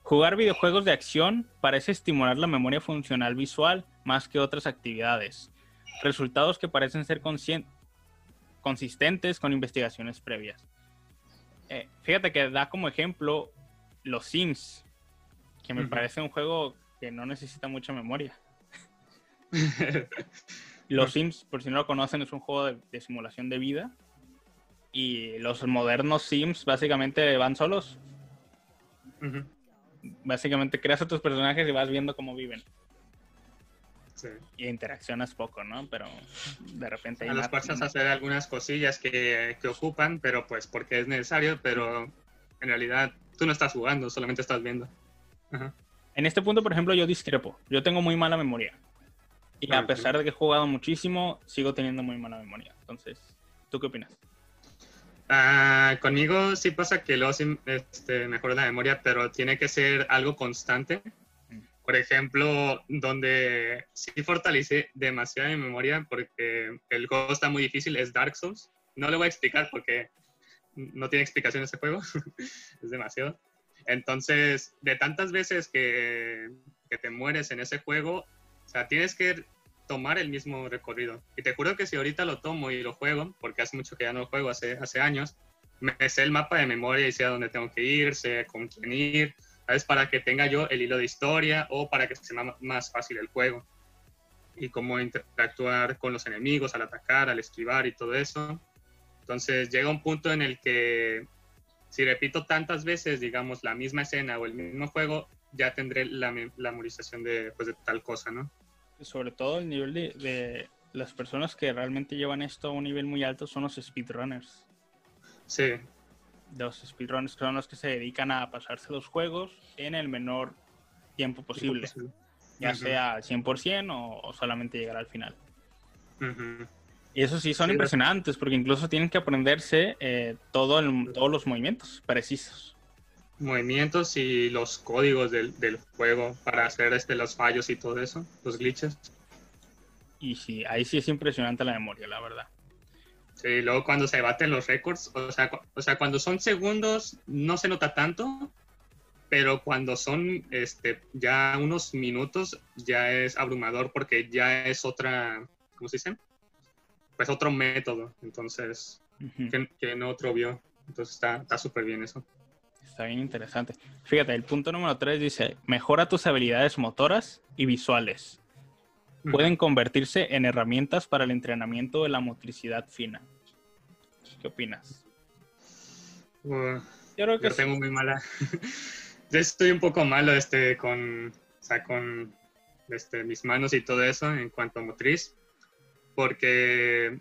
Jugar videojuegos de acción parece estimular la memoria funcional visual más que otras actividades. Resultados que parecen ser consistentes con investigaciones previas. Eh, fíjate que da como ejemplo los Sims, que me parece un juego que no necesita mucha memoria. los Sims, por si no lo conocen, es un juego de, simulación de vida. Y los modernos Sims básicamente van solos. Básicamente creas a tus personajes y vas viendo cómo viven. Y interaccionas poco, ¿no? Pero de repente... A las fuerzas hacer algunas cosillas que, que, ocupan, pero pues porque es necesario, pero en realidad tú no estás jugando, solamente estás viendo. En este punto, por ejemplo, yo discrepo. Yo tengo muy mala memoria. Y a pesar de que he jugado muchísimo, sigo teniendo muy mala memoria. Entonces, ¿tú qué opinas? Ah, conmigo sí pasa que luego sí este, la memoria, pero tiene que ser algo constante por ejemplo, donde sí fortalece demasiado mi memoria porque el juego está muy difícil, es Dark Souls. No le voy a explicar porque no tiene explicación ese juego, es demasiado. Entonces, de tantas veces que, que, te mueres en ese juego, o sea, tienes que tomar el mismo recorrido. Y te juro que si ahorita lo tomo y lo juego, porque hace mucho que ya no lo juego, hace, hace años, me sé el mapa de memoria y sé a dónde tengo que ir, sé con quién ir, ¿sabes? Para que tenga yo el hilo de historia o para que sea más fácil el juego. Y cómo interactuar con los enemigos al atacar, al esquivar y todo eso. Entonces llega un punto en el que si repito tantas veces, digamos, la misma escena o el mismo juego, ya tendré la, memorización de, pues, de tal cosa, ¿no? Sobre todo el nivel de, de las personas que realmente llevan esto a un nivel muy alto son los speedrunners. Sí, los speedrunners son los que se dedican a pasarse los juegos en el menor tiempo posible, ya sea al 100% o, solamente llegar al final. Y eso sí son impresionantes porque incluso tienen que aprenderse eh, todo todos los movimientos precisos. Movimientos y los códigos del, del, juego para hacer este, los fallos y todo eso, los glitches. Y sí, ahí sí es impresionante la memoria, la verdad. Sí, luego cuando se baten los récords, o sea, o sea, cuando son segundos no se nota tanto, pero cuando son este, ya unos minutos ya es abrumador porque ya es otra, ¿cómo se dice? Pues otro método, entonces, que, no otro vio. Entonces está súper bien eso. Está bien interesante. Fíjate, el punto número 3 dice, mejora tus habilidades motoras y visuales pueden convertirse en herramientas para el entrenamiento de la motricidad fina. ¿Qué opinas? yo creo que tengo muy mala. yo estoy un poco malo este con, o con este, mis manos y todo eso en cuanto a motriz, porque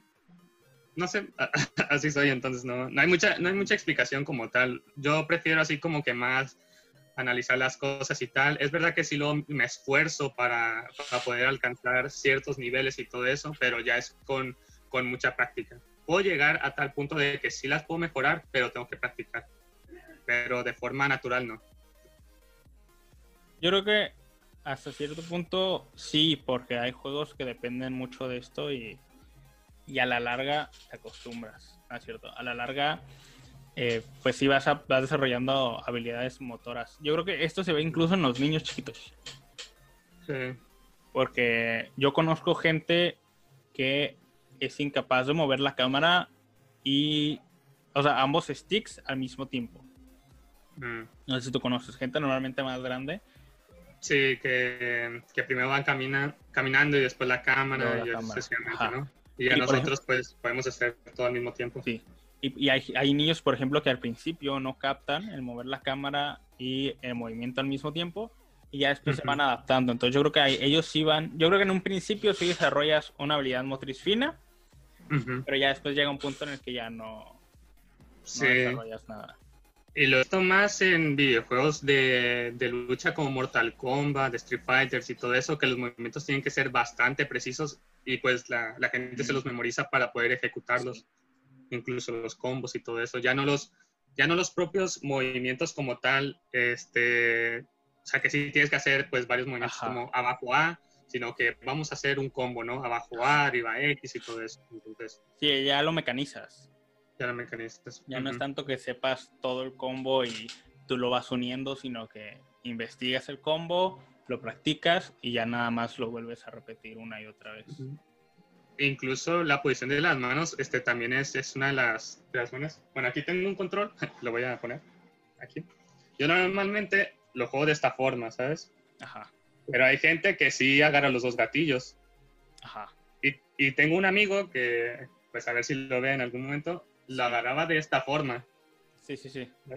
no sé, así soy, entonces no, no hay mucha, no hay mucha explicación como tal. Yo prefiero así como que más analizar las cosas y tal. Es verdad que sí lo, me esfuerzo para, poder alcanzar ciertos niveles y todo eso, pero ya es con, con mucha práctica. Puedo llegar a tal punto de que sí las puedo mejorar, pero tengo que practicar. Pero de forma natural no. Yo creo que hasta cierto punto sí, porque hay juegos que dependen mucho de esto y, y a la larga te acostumbras, ¿no es cierto? A la larga eh, pues sí vas, a, vas desarrollando habilidades motoras. Yo creo que esto se ve incluso en los niños chiquitos. Sí. Porque yo conozco gente que es incapaz de mover la cámara y, o sea, ambos sticks al mismo tiempo. Mm. No sé si tú conoces gente normalmente más grande. Sí, que, primero van caminando y después la cámara, y, ¿no? Y a nosotros pues podemos hacer todo al mismo tiempo. Sí, y, hay, niños, por ejemplo, que al principio no captan el mover la cámara y el movimiento al mismo tiempo y ya después se van adaptando. Entonces yo creo que ellos sí van, yo creo que en un principio sí desarrollas una habilidad motriz fina, pero ya después llega un punto en el que ya no, no desarrollas nada. Y lo esto más en videojuegos de, de, lucha como Mortal Kombat, de Street Fighters y todo eso, que los movimientos tienen que ser bastante precisos y pues la, la gente se los memoriza para poder ejecutarlos, incluso los combos y todo eso. Ya no los, ya no los propios movimientos como tal, este, o sea que sí tienes que hacer pues varios movimientos como abajo A, sino que vamos a hacer un combo, ¿no? Abajo A, arriba X y todo eso. Entonces, sí, ya lo mecanizas. Ya lo mecanizas. Ya no es tanto que sepas todo el combo y tú lo vas uniendo, sino que investigas el combo, lo practicas y ya nada más lo vuelves a repetir una y otra vez. Incluso la posición de las manos este, también es, es una de las, de las manos. Bueno, aquí tengo un control, lo voy a poner aquí. Yo normalmente lo juego de esta forma, ¿sabes? Ajá. Pero hay gente que sí agarra los dos gatillos. Ajá. Y, y tengo un amigo que, pues a ver si lo ve en algún momento, lo agarraba de esta forma. Sí, sí, sí. O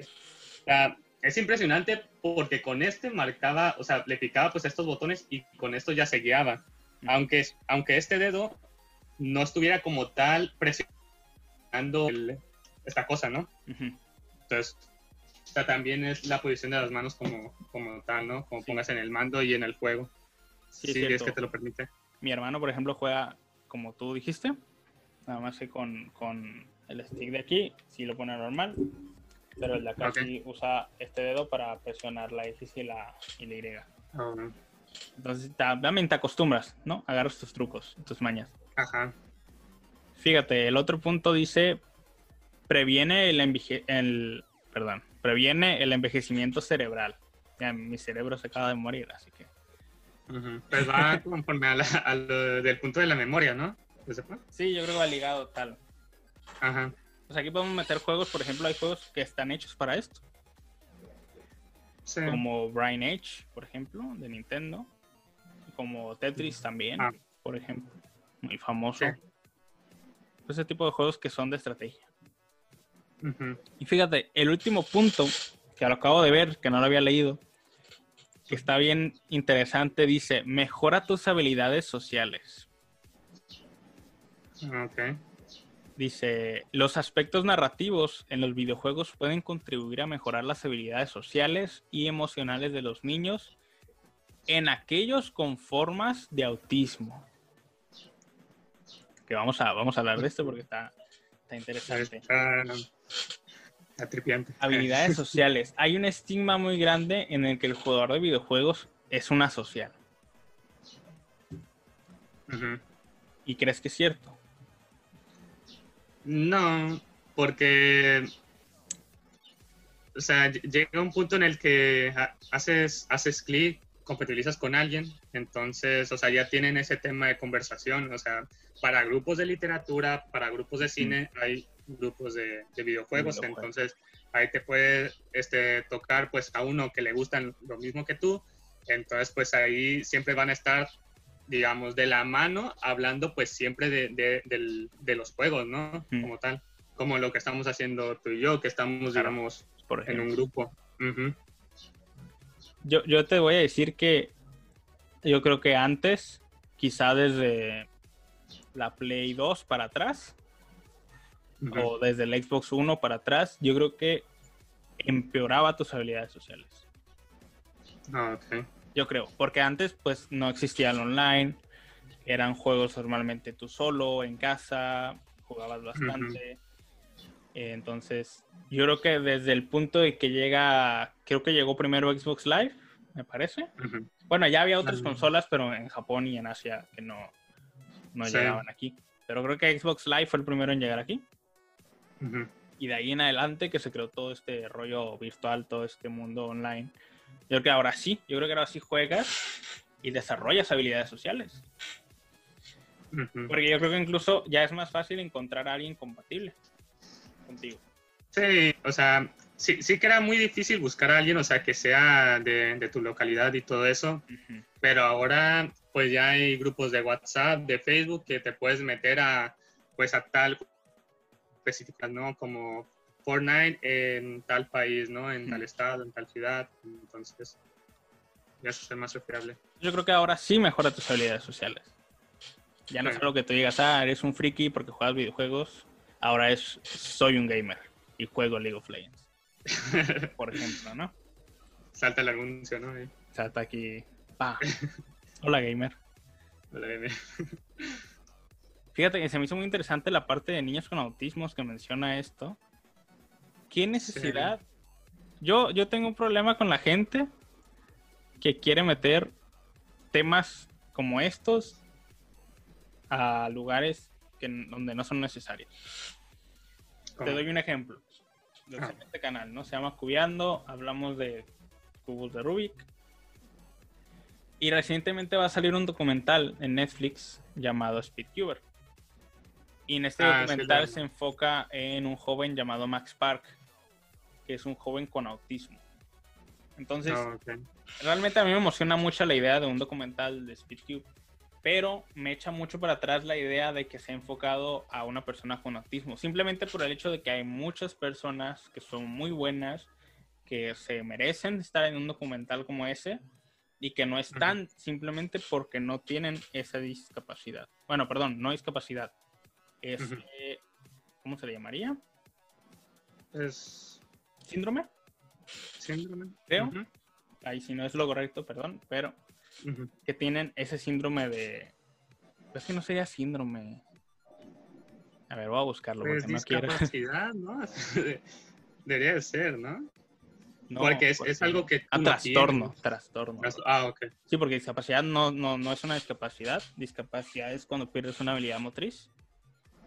sea, es impresionante porque con este marcaba, o sea, le picaba pues estos botones y con esto ya se guiaba. Aunque, aunque este dedo no estuviera como tal presionando esta cosa, ¿no? Entonces, también es la posición de las manos como, como tal, ¿no? Como pongas en el mando y en el juego. Sí, es que te lo permite. Mi hermano, por ejemplo, juega como tú dijiste, nada más que con, con el stick de aquí, sí lo pone normal, pero el de acá sí usa este dedo para presionar la X y la, y la Y. Ah, Entonces también te acostumbras, ¿no? Agarras tus trucos, tus mañas. Ajá. Fíjate, el otro punto dice, previene el, el, perdón, previene el envejecimiento cerebral. Ya, mi cerebro se acaba de morir, así que. Pues va conforme al del punto de la memoria, ¿no? Sí, yo creo que va ligado tal. Ajá. Pues aquí podemos meter juegos, por ejemplo, hay juegos que están hechos para esto. Sí. Como Brain Age, por ejemplo, de Nintendo. Como Tetris también, ah. por ejemplo. Muy famoso. Ese tipo de juegos que son de estrategia. Y fíjate, el último punto, que lo acabo de ver, que no lo había leído, que está bien interesante, dice, mejora tus habilidades sociales. Dice, los aspectos narrativos en los videojuegos pueden contribuir a mejorar las habilidades sociales y emocionales de los niños en aquellos con formas de autismo. Que vamos a, vamos a hablar de esto porque está, está interesante. Habilidades sociales. Hay un estigma muy grande en el que el jugador de videojuegos es una social. ¿Y crees que es cierto? No, porque o sea, llega un punto en el que haces, haces clic, compatibilizas con alguien, entonces, o sea, ya tienen ese tema de conversación, o sea, para grupos de literatura, para grupos de cine, hay grupos de, videojuegos, entonces ahí te puede este, tocar pues a uno que le gustan lo mismo que tú, entonces pues ahí siempre van a estar digamos de la mano hablando pues siempre de, de, los juegos, ¿no? Como tal, como lo que estamos haciendo tú y yo, que estamos digamos Por en un grupo. yo, yo te voy a decir que yo creo que antes, quizá desde la Play 2 para atrás, o desde el Xbox 1 para atrás, yo creo que empeoraba tus habilidades sociales. Ah, ok. Yo creo, porque antes pues no existía el online, eran juegos normalmente tú solo, en casa, jugabas bastante. entonces, yo creo que desde el punto de que llega, creo que llegó primero Xbox Live, me parece. Bueno, ya había otras consolas, pero en Japón y en Asia que no, no llegaban aquí. Pero creo que Xbox Live fue el primero en llegar aquí. Y de ahí en adelante que se creó todo este rollo virtual, todo este mundo online. Yo creo que ahora sí, yo creo que ahora sí juegas y desarrollas habilidades sociales. Porque yo creo que incluso ya es más fácil encontrar a alguien compatible contigo. Sí, o sea, sí, sí que era muy difícil buscar a alguien, o sea, que sea de, tu localidad y todo eso. Pero ahora, pues ya hay grupos de WhatsApp, de Facebook, que te puedes meter a, pues a tal específicas, ¿no? Como Fortnite en tal país, ¿no? En tal estado, en tal ciudad. Entonces, ya eso es más fiable. Yo creo que ahora sí mejora tus habilidades sociales. Ya no es algo que tú digas, ah, eres un friki porque juegas videojuegos. Ahora es, soy un gamer. y juego League of Legends. Por ejemplo, ¿no? Salta el anuncio, ¿no? Salta aquí. Hola, gamer. Hola, gamer. Fíjate que se me hizo muy interesante la parte de niños con autismos que menciona esto. ¿Qué necesidad? Yo, yo tengo un problema con la gente que quiere meter temas como estos a lugares que, donde no son necesarios. Te doy un ejemplo. De ah. este canal, ¿no? Se llama Cubiando, hablamos de cubos de Rubik. Y recientemente va a salir un documental en Netflix llamado Speedcuber. Y en este ah, documental se enfoca en un joven llamado Max Park, que es un joven con autismo. Entonces, ah, realmente a mí me emociona mucho la idea de un documental de Speedcube, pero me echa mucho para atrás la idea de que se ha enfocado a una persona con autismo, simplemente por el hecho de que hay muchas personas que son muy buenas, que se merecen estar en un documental como ese y que no están simplemente porque no tienen esa discapacidad. Bueno, perdón, no discapacidad, este, ¿Cómo se le llamaría? Es. ¿Síndrome? Síndrome. Creo. Ahí si no es lo correcto, perdón, pero que tienen ese síndrome de. Es que no sería síndrome. A ver, voy a buscarlo pues porque no quiero. ¿no? Debería de ser, ¿no? No, porque es, es algo que. Ah, trastorno, trastorno. Ah, ok. Sí, porque discapacidad no, no, no es una discapacidad. Discapacidad es cuando pierdes una habilidad motriz.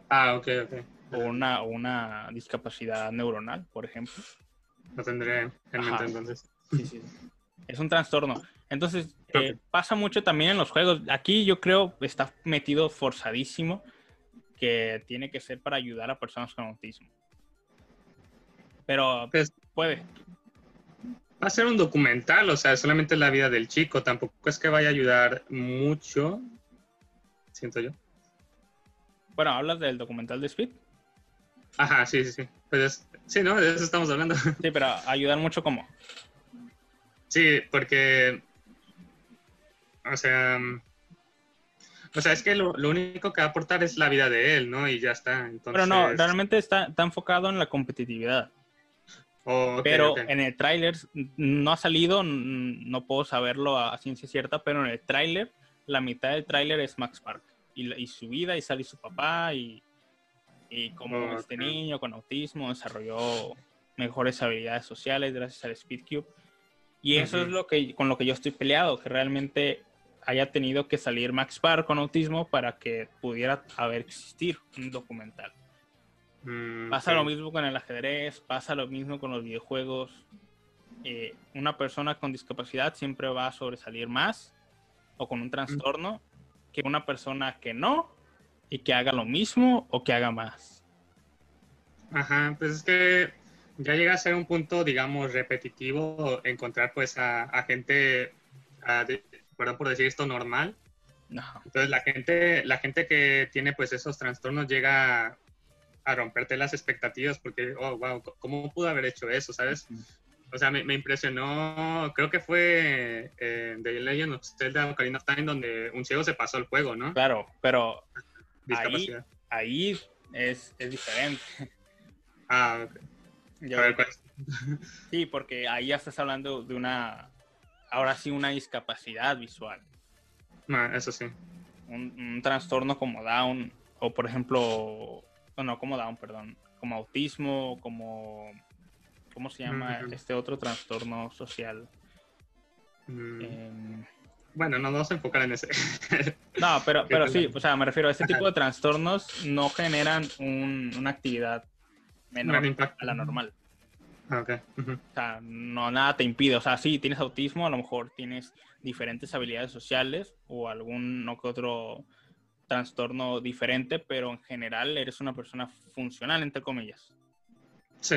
Ah, ok, ok. O una, una discapacidad neuronal, por ejemplo. Lo tendré en mente entonces. Sí, sí. Es un trastorno. Entonces, eh, pasa mucho también en los juegos. Aquí yo creo está metido forzadísimo que tiene que ser para ayudar a personas con autismo. Pero pues, puede. Va a ser un documental, o sea, solamente la vida del chico. Tampoco es que vaya a ayudar mucho, siento yo. Bueno, ¿hablas del documental de Speed? Ajá, sí, sí, sí. Pues sí, ¿no? De eso estamos hablando. Sí, pero ayudar mucho como. Sí, porque. O sea. O sea, es que lo, único que va a aportar es la vida de él, ¿no? Y ya está. Entonces... Pero no, realmente está, está enfocado en la competitividad. pero en el tráiler no ha salido, no puedo saberlo a ciencia cierta, pero en el tráiler, la mitad del tráiler es Max Park y, su vida y sale su papá y, y cómo este niño con autismo desarrolló mejores habilidades sociales gracias al Speedcube. Y eso es lo que, con lo que yo estoy peleado, que realmente haya tenido que salir Max Parr con autismo para que pudiera haber existir un documental. Mm, pasa lo mismo con el ajedrez, pasa lo mismo con los videojuegos. Eh, una persona con discapacidad siempre va a sobresalir más o con un trastorno que una persona que no y que haga lo mismo o que haga más. Ajá, pues es que ya llega a ser un punto, digamos, repetitivo encontrar pues a, gente, perdón por decir esto, normal. No. Entonces la gente, la gente que tiene pues esos trastornos llega a romperte las expectativas porque, oh, wow, ¿cómo pudo haber hecho eso, sabes? o sea, me, impresionó, creo que fue eh, The Legend of Zelda Ocarina of Time donde un ciego se pasó el juego, ¿no? Claro, pero ahí, ahí es, es, diferente. Ah, ok. a ver, ¿cuál Sí, porque ahí ya estás hablando de una, ahora sí, una discapacidad visual. Ah, eso sí. Un, un, trastorno como Down, o por ejemplo, no, no, como Down, perdón, como autismo, como ¿Cómo se llama este otro trastorno social? Mm. Em, bueno, no nos enfocar en ese. no, pero, pero sí, o sea, me refiero a este tipo de trastornos no generan una actividad menor a la normal. Ah, okay. O sea, no nada te impide. O sea, sí, tienes autismo, a lo mejor tienes diferentes habilidades sociales o algún o que otro trastorno diferente, pero en general eres una persona funcional, entre comillas. Sí.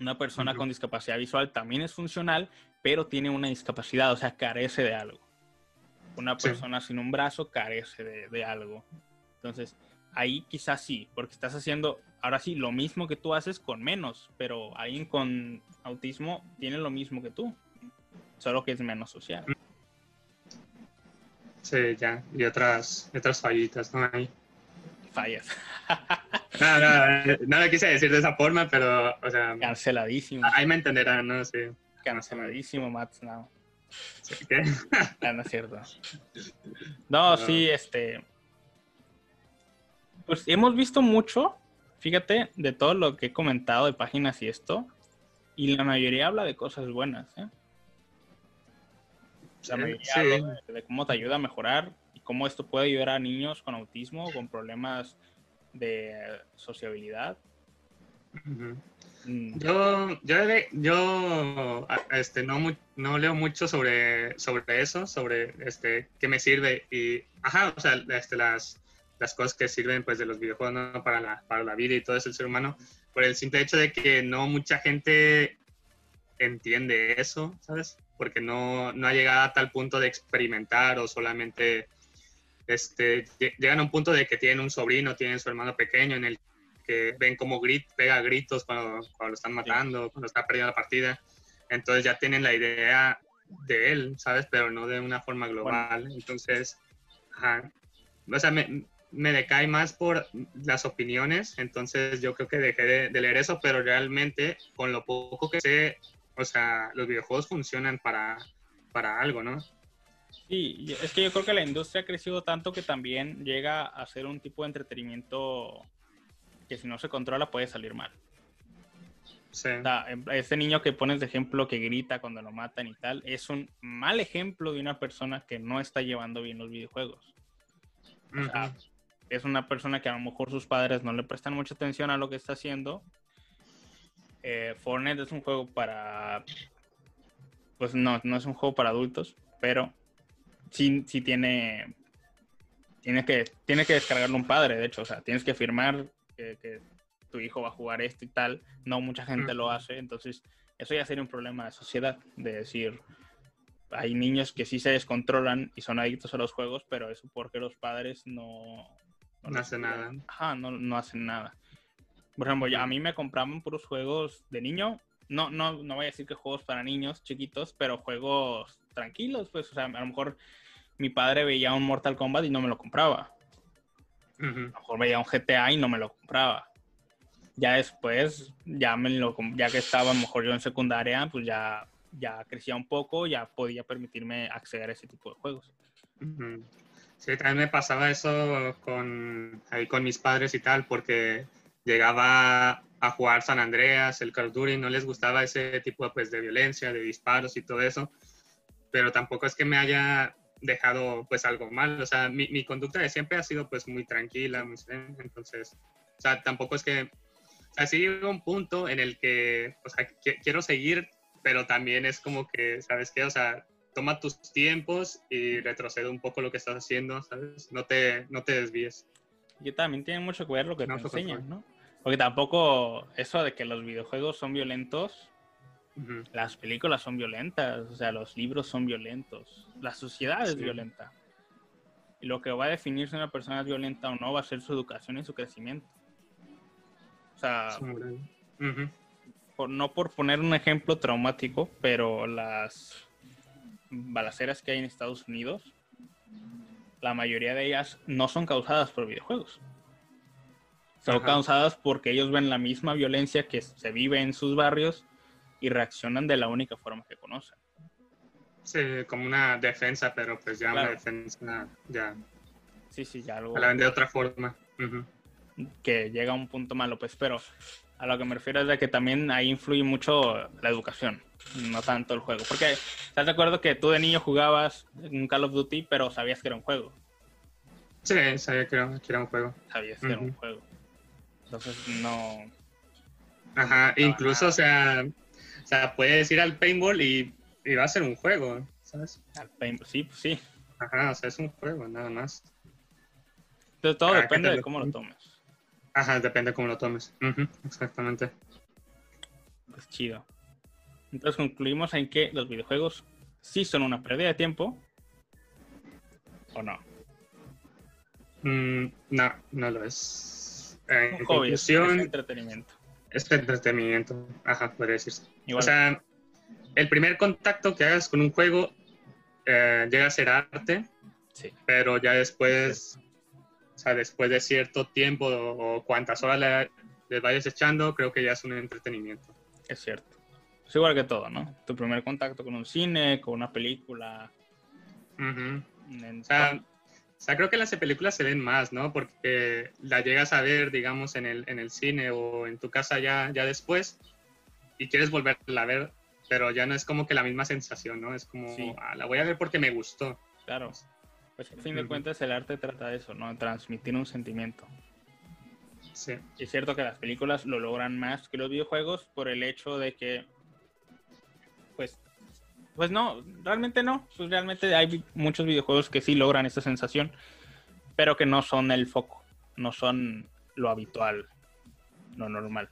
Una persona con discapacidad visual también es funcional, pero tiene una discapacidad, o sea, carece de algo. Una persona sin un brazo carece de, algo. Entonces, ahí quizás sí, porque estás haciendo, ahora sí, lo mismo que tú haces con menos, pero alguien con autismo tiene lo mismo que tú, solo que es menos social. Sí, ya, y otras, otras fallitas, ¿no? Hay fallas. No, no, no lo quise decir de esa forma, pero, o sea... Canceladísimo. Ahí me entenderán, ¿no? Sí. Canceladísimo, Mats, no. ¿Qué? Ah, no, es cierto. No, sí, este... Pues hemos visto mucho, fíjate, de todo lo que he comentado de páginas y esto, y la mayoría habla de cosas buenas, ¿eh? La mayoría habla de, cómo te ayuda a mejorar y cómo esto puede ayudar a niños con autismo, con problemas de sociabilidad. Mm. Yo, yo, yo este, no, no leo mucho sobre, sobre eso, sobre este, qué me sirve y, ajá, o sea, este, las, las cosas que sirven pues de los videojuegos para, la, para la vida y todo eso el ser humano, por el simple hecho de que no mucha gente entiende eso, ¿sabes? Porque no, no ha llegado a tal punto de experimentar o solamente este, llegan a un punto de que tienen un sobrino, tienen su hermano pequeño en el que ven como grit, pega gritos cuando, cuando lo están matando, cuando está perdiendo la partida. Entonces ya tienen la idea de él, ¿sabes? Pero no de una forma global. Entonces, ajá. o sea, me, me, decae más por las opiniones. Entonces yo creo que dejé de, de, leer eso, pero realmente con lo poco que sé, o sea, los videojuegos funcionan para, para algo, ¿no? Sí, es que yo creo que la industria ha crecido tanto que también llega a ser un tipo de entretenimiento que si no se controla puede salir mal. Sí. Em, ese niño que pones de ejemplo que grita cuando lo matan y tal, es un mal ejemplo de una persona que no está llevando bien los videojuegos. O sea, es una persona que a lo mejor sus padres no le prestan mucha atención a lo que está haciendo. Eh, Fortnite es un juego para. Pues no, no es un juego para adultos, pero sí, sí tiene. Tiene que, tiene que descargarlo un padre, de hecho. O sea, tienes que firmar que, tu hijo va a jugar esto y tal, no mucha gente lo hace, entonces eso ya sería un problema de sociedad, de decir, hay niños que sí se descontrolan y son adictos a los juegos, pero eso porque los padres no... No, hacen nada. Ajá, no, no hacen nada. Por ejemplo, ya a mí me compraban puros juegos de niño. No, no, no voy a decir que juegos para niños chiquitos, pero juegos tranquilos, pues, o sea, a lo mejor mi padre veía un Mortal Kombat y no me lo compraba. A lo mejor veía un GTA y no me lo compraba. Ya después, ya, me lo, ya que estaba a lo mejor yo en secundaria, pues ya, ya crecía un poco, ya podía permitirme acceder a ese tipo de juegos. Sí, también me pasaba eso con, ahí con mis padres y tal, porque llegaba a jugar San Andreas, el Call of Duty, no les gustaba ese tipo pues, de violencia, de disparos y todo eso, pero tampoco es que me haya dejado pues algo mal. O sea, mi, mi, conducta de siempre ha sido pues muy tranquila, muy entonces, o sea, tampoco es que, o sea, sí llega un punto en el que, o sea, quiero seguir, pero también es como que, ¿sabes qué? O sea, toma tus tiempos y retrocede un poco lo que estás haciendo, ¿sabes? No te, no te desvíes. Y también tiene mucho que ver lo que te enseñan, ¿no? Porque tampoco eso de que los videojuegos son violentos, las películas son violentas, o sea, los libros son violentos, la sociedad es violenta. Y lo que va a definir si una persona es violenta o no va a ser su educación y su crecimiento. O sea, no por poner un ejemplo traumático, pero las balaceras que hay en Estados Unidos, la mayoría de ellas no son causadas por videojuegos. Son causadas porque ellos ven la misma violencia que se vive en sus barrios y reaccionan de la única forma que conocen. Sí, como una defensa, pero pues ya una defensa ya. Sí, sí, ya algo. La ven de otra forma. Que llega a un punto malo, pues, pero a lo que me refiero es de que también ahí influye mucho la educación, no tanto el juego. Porque estás de acuerdo que tú de niño jugabas un Call of Duty, pero sabías que era un juego. Sí, sabía que era, que era un juego. Sabías que era un juego. Entonces no. Ajá, incluso, o sea, o sea, puedes ir al paintball y, va a ser un juego, ¿sabes? Al paintball, sí, pues sí. Ajá, o sea, es un juego, nada más. Entonces todo depende de cómo lo tomes. Ajá, depende de cómo lo tomes. exactamente. Pues chido. Entonces concluimos en que los videojuegos sí son una pérdida de tiempo. ¿O no? Mm, no, no lo es. En hobby, es entretenimiento es entretenimiento, ajá, podría decirse. O sea, el primer contacto que hagas con un juego eh, llega a ser arte, sí. pero ya después, o sea, después de cierto tiempo o, cuántas horas le, les vayas echando, creo que ya es un entretenimiento. Es cierto. Es igual que todo, ¿no? Tu primer contacto con un cine, con una película. o, sea, creo que las películas se ven más, ¿no? Porque la llegas a ver, digamos, en el, en el cine o en tu casa ya, ya después y quieres volverla a ver, pero ya no es como que la misma sensación, ¿no? Es como, ah, la voy a ver porque me gustó. Claro. Pues a fin de cuentas el arte trata de eso, ¿no? Transmitir un sentimiento. Sí. es cierto que las películas lo logran más que los videojuegos por el hecho de que, pues, pues no, realmente no. Pues realmente hay muchos videojuegos que sí logran esta sensación, pero que no son el foco, no son lo habitual, lo normal.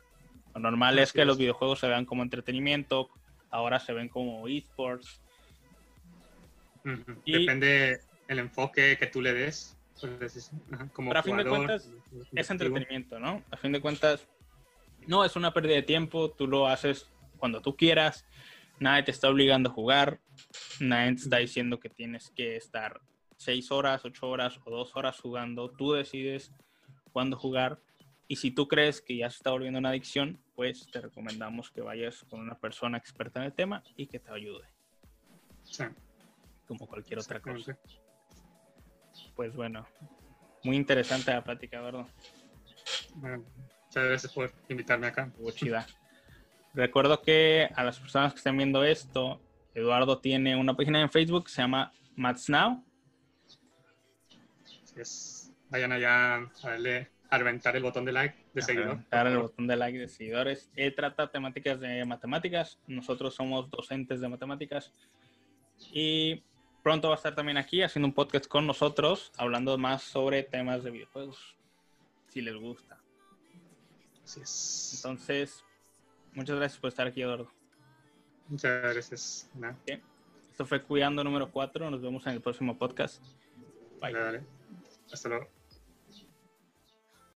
Lo normal es que los videojuegos se vean como entretenimiento, ahora se ven como esports. Depende el enfoque que tú le des. Como Pero a fin de cuentas es entretenimiento, ¿no? A fin de cuentas no es una pérdida de tiempo, tú lo haces cuando tú quieras, nadie te está obligando a jugar, nadie te está diciendo que tienes que estar seis horas, ocho horas o dos horas jugando, tú decides cuándo jugar y si tú crees que ya se está volviendo una adicción, pues te recomendamos que vayas con una persona experta en el tema y que te ayude. Sí. Como cualquier otra cosa. Pues bueno, muy interesante la plática, ¿verdad? Bueno, muchas gracias por invitarme acá. chida. Recuerdo que a las personas que estén viendo esto, Eduardo tiene una página en Facebook que se llama Mats Now. Vayan allá a darle a reventar el botón de like de seguidores. el botón de like de seguidores. Él trata temáticas de matemáticas. Nosotros somos docentes de matemáticas. Y pronto va a estar también aquí haciendo un podcast con nosotros, hablando más sobre temas de videojuegos, si les gusta. Así es. Entonces, muchas gracias por estar aquí, Eduardo. Muchas gracias. Esto fue Cuidando número 4. Nos vemos en el próximo podcast. Bye. Hasta luego.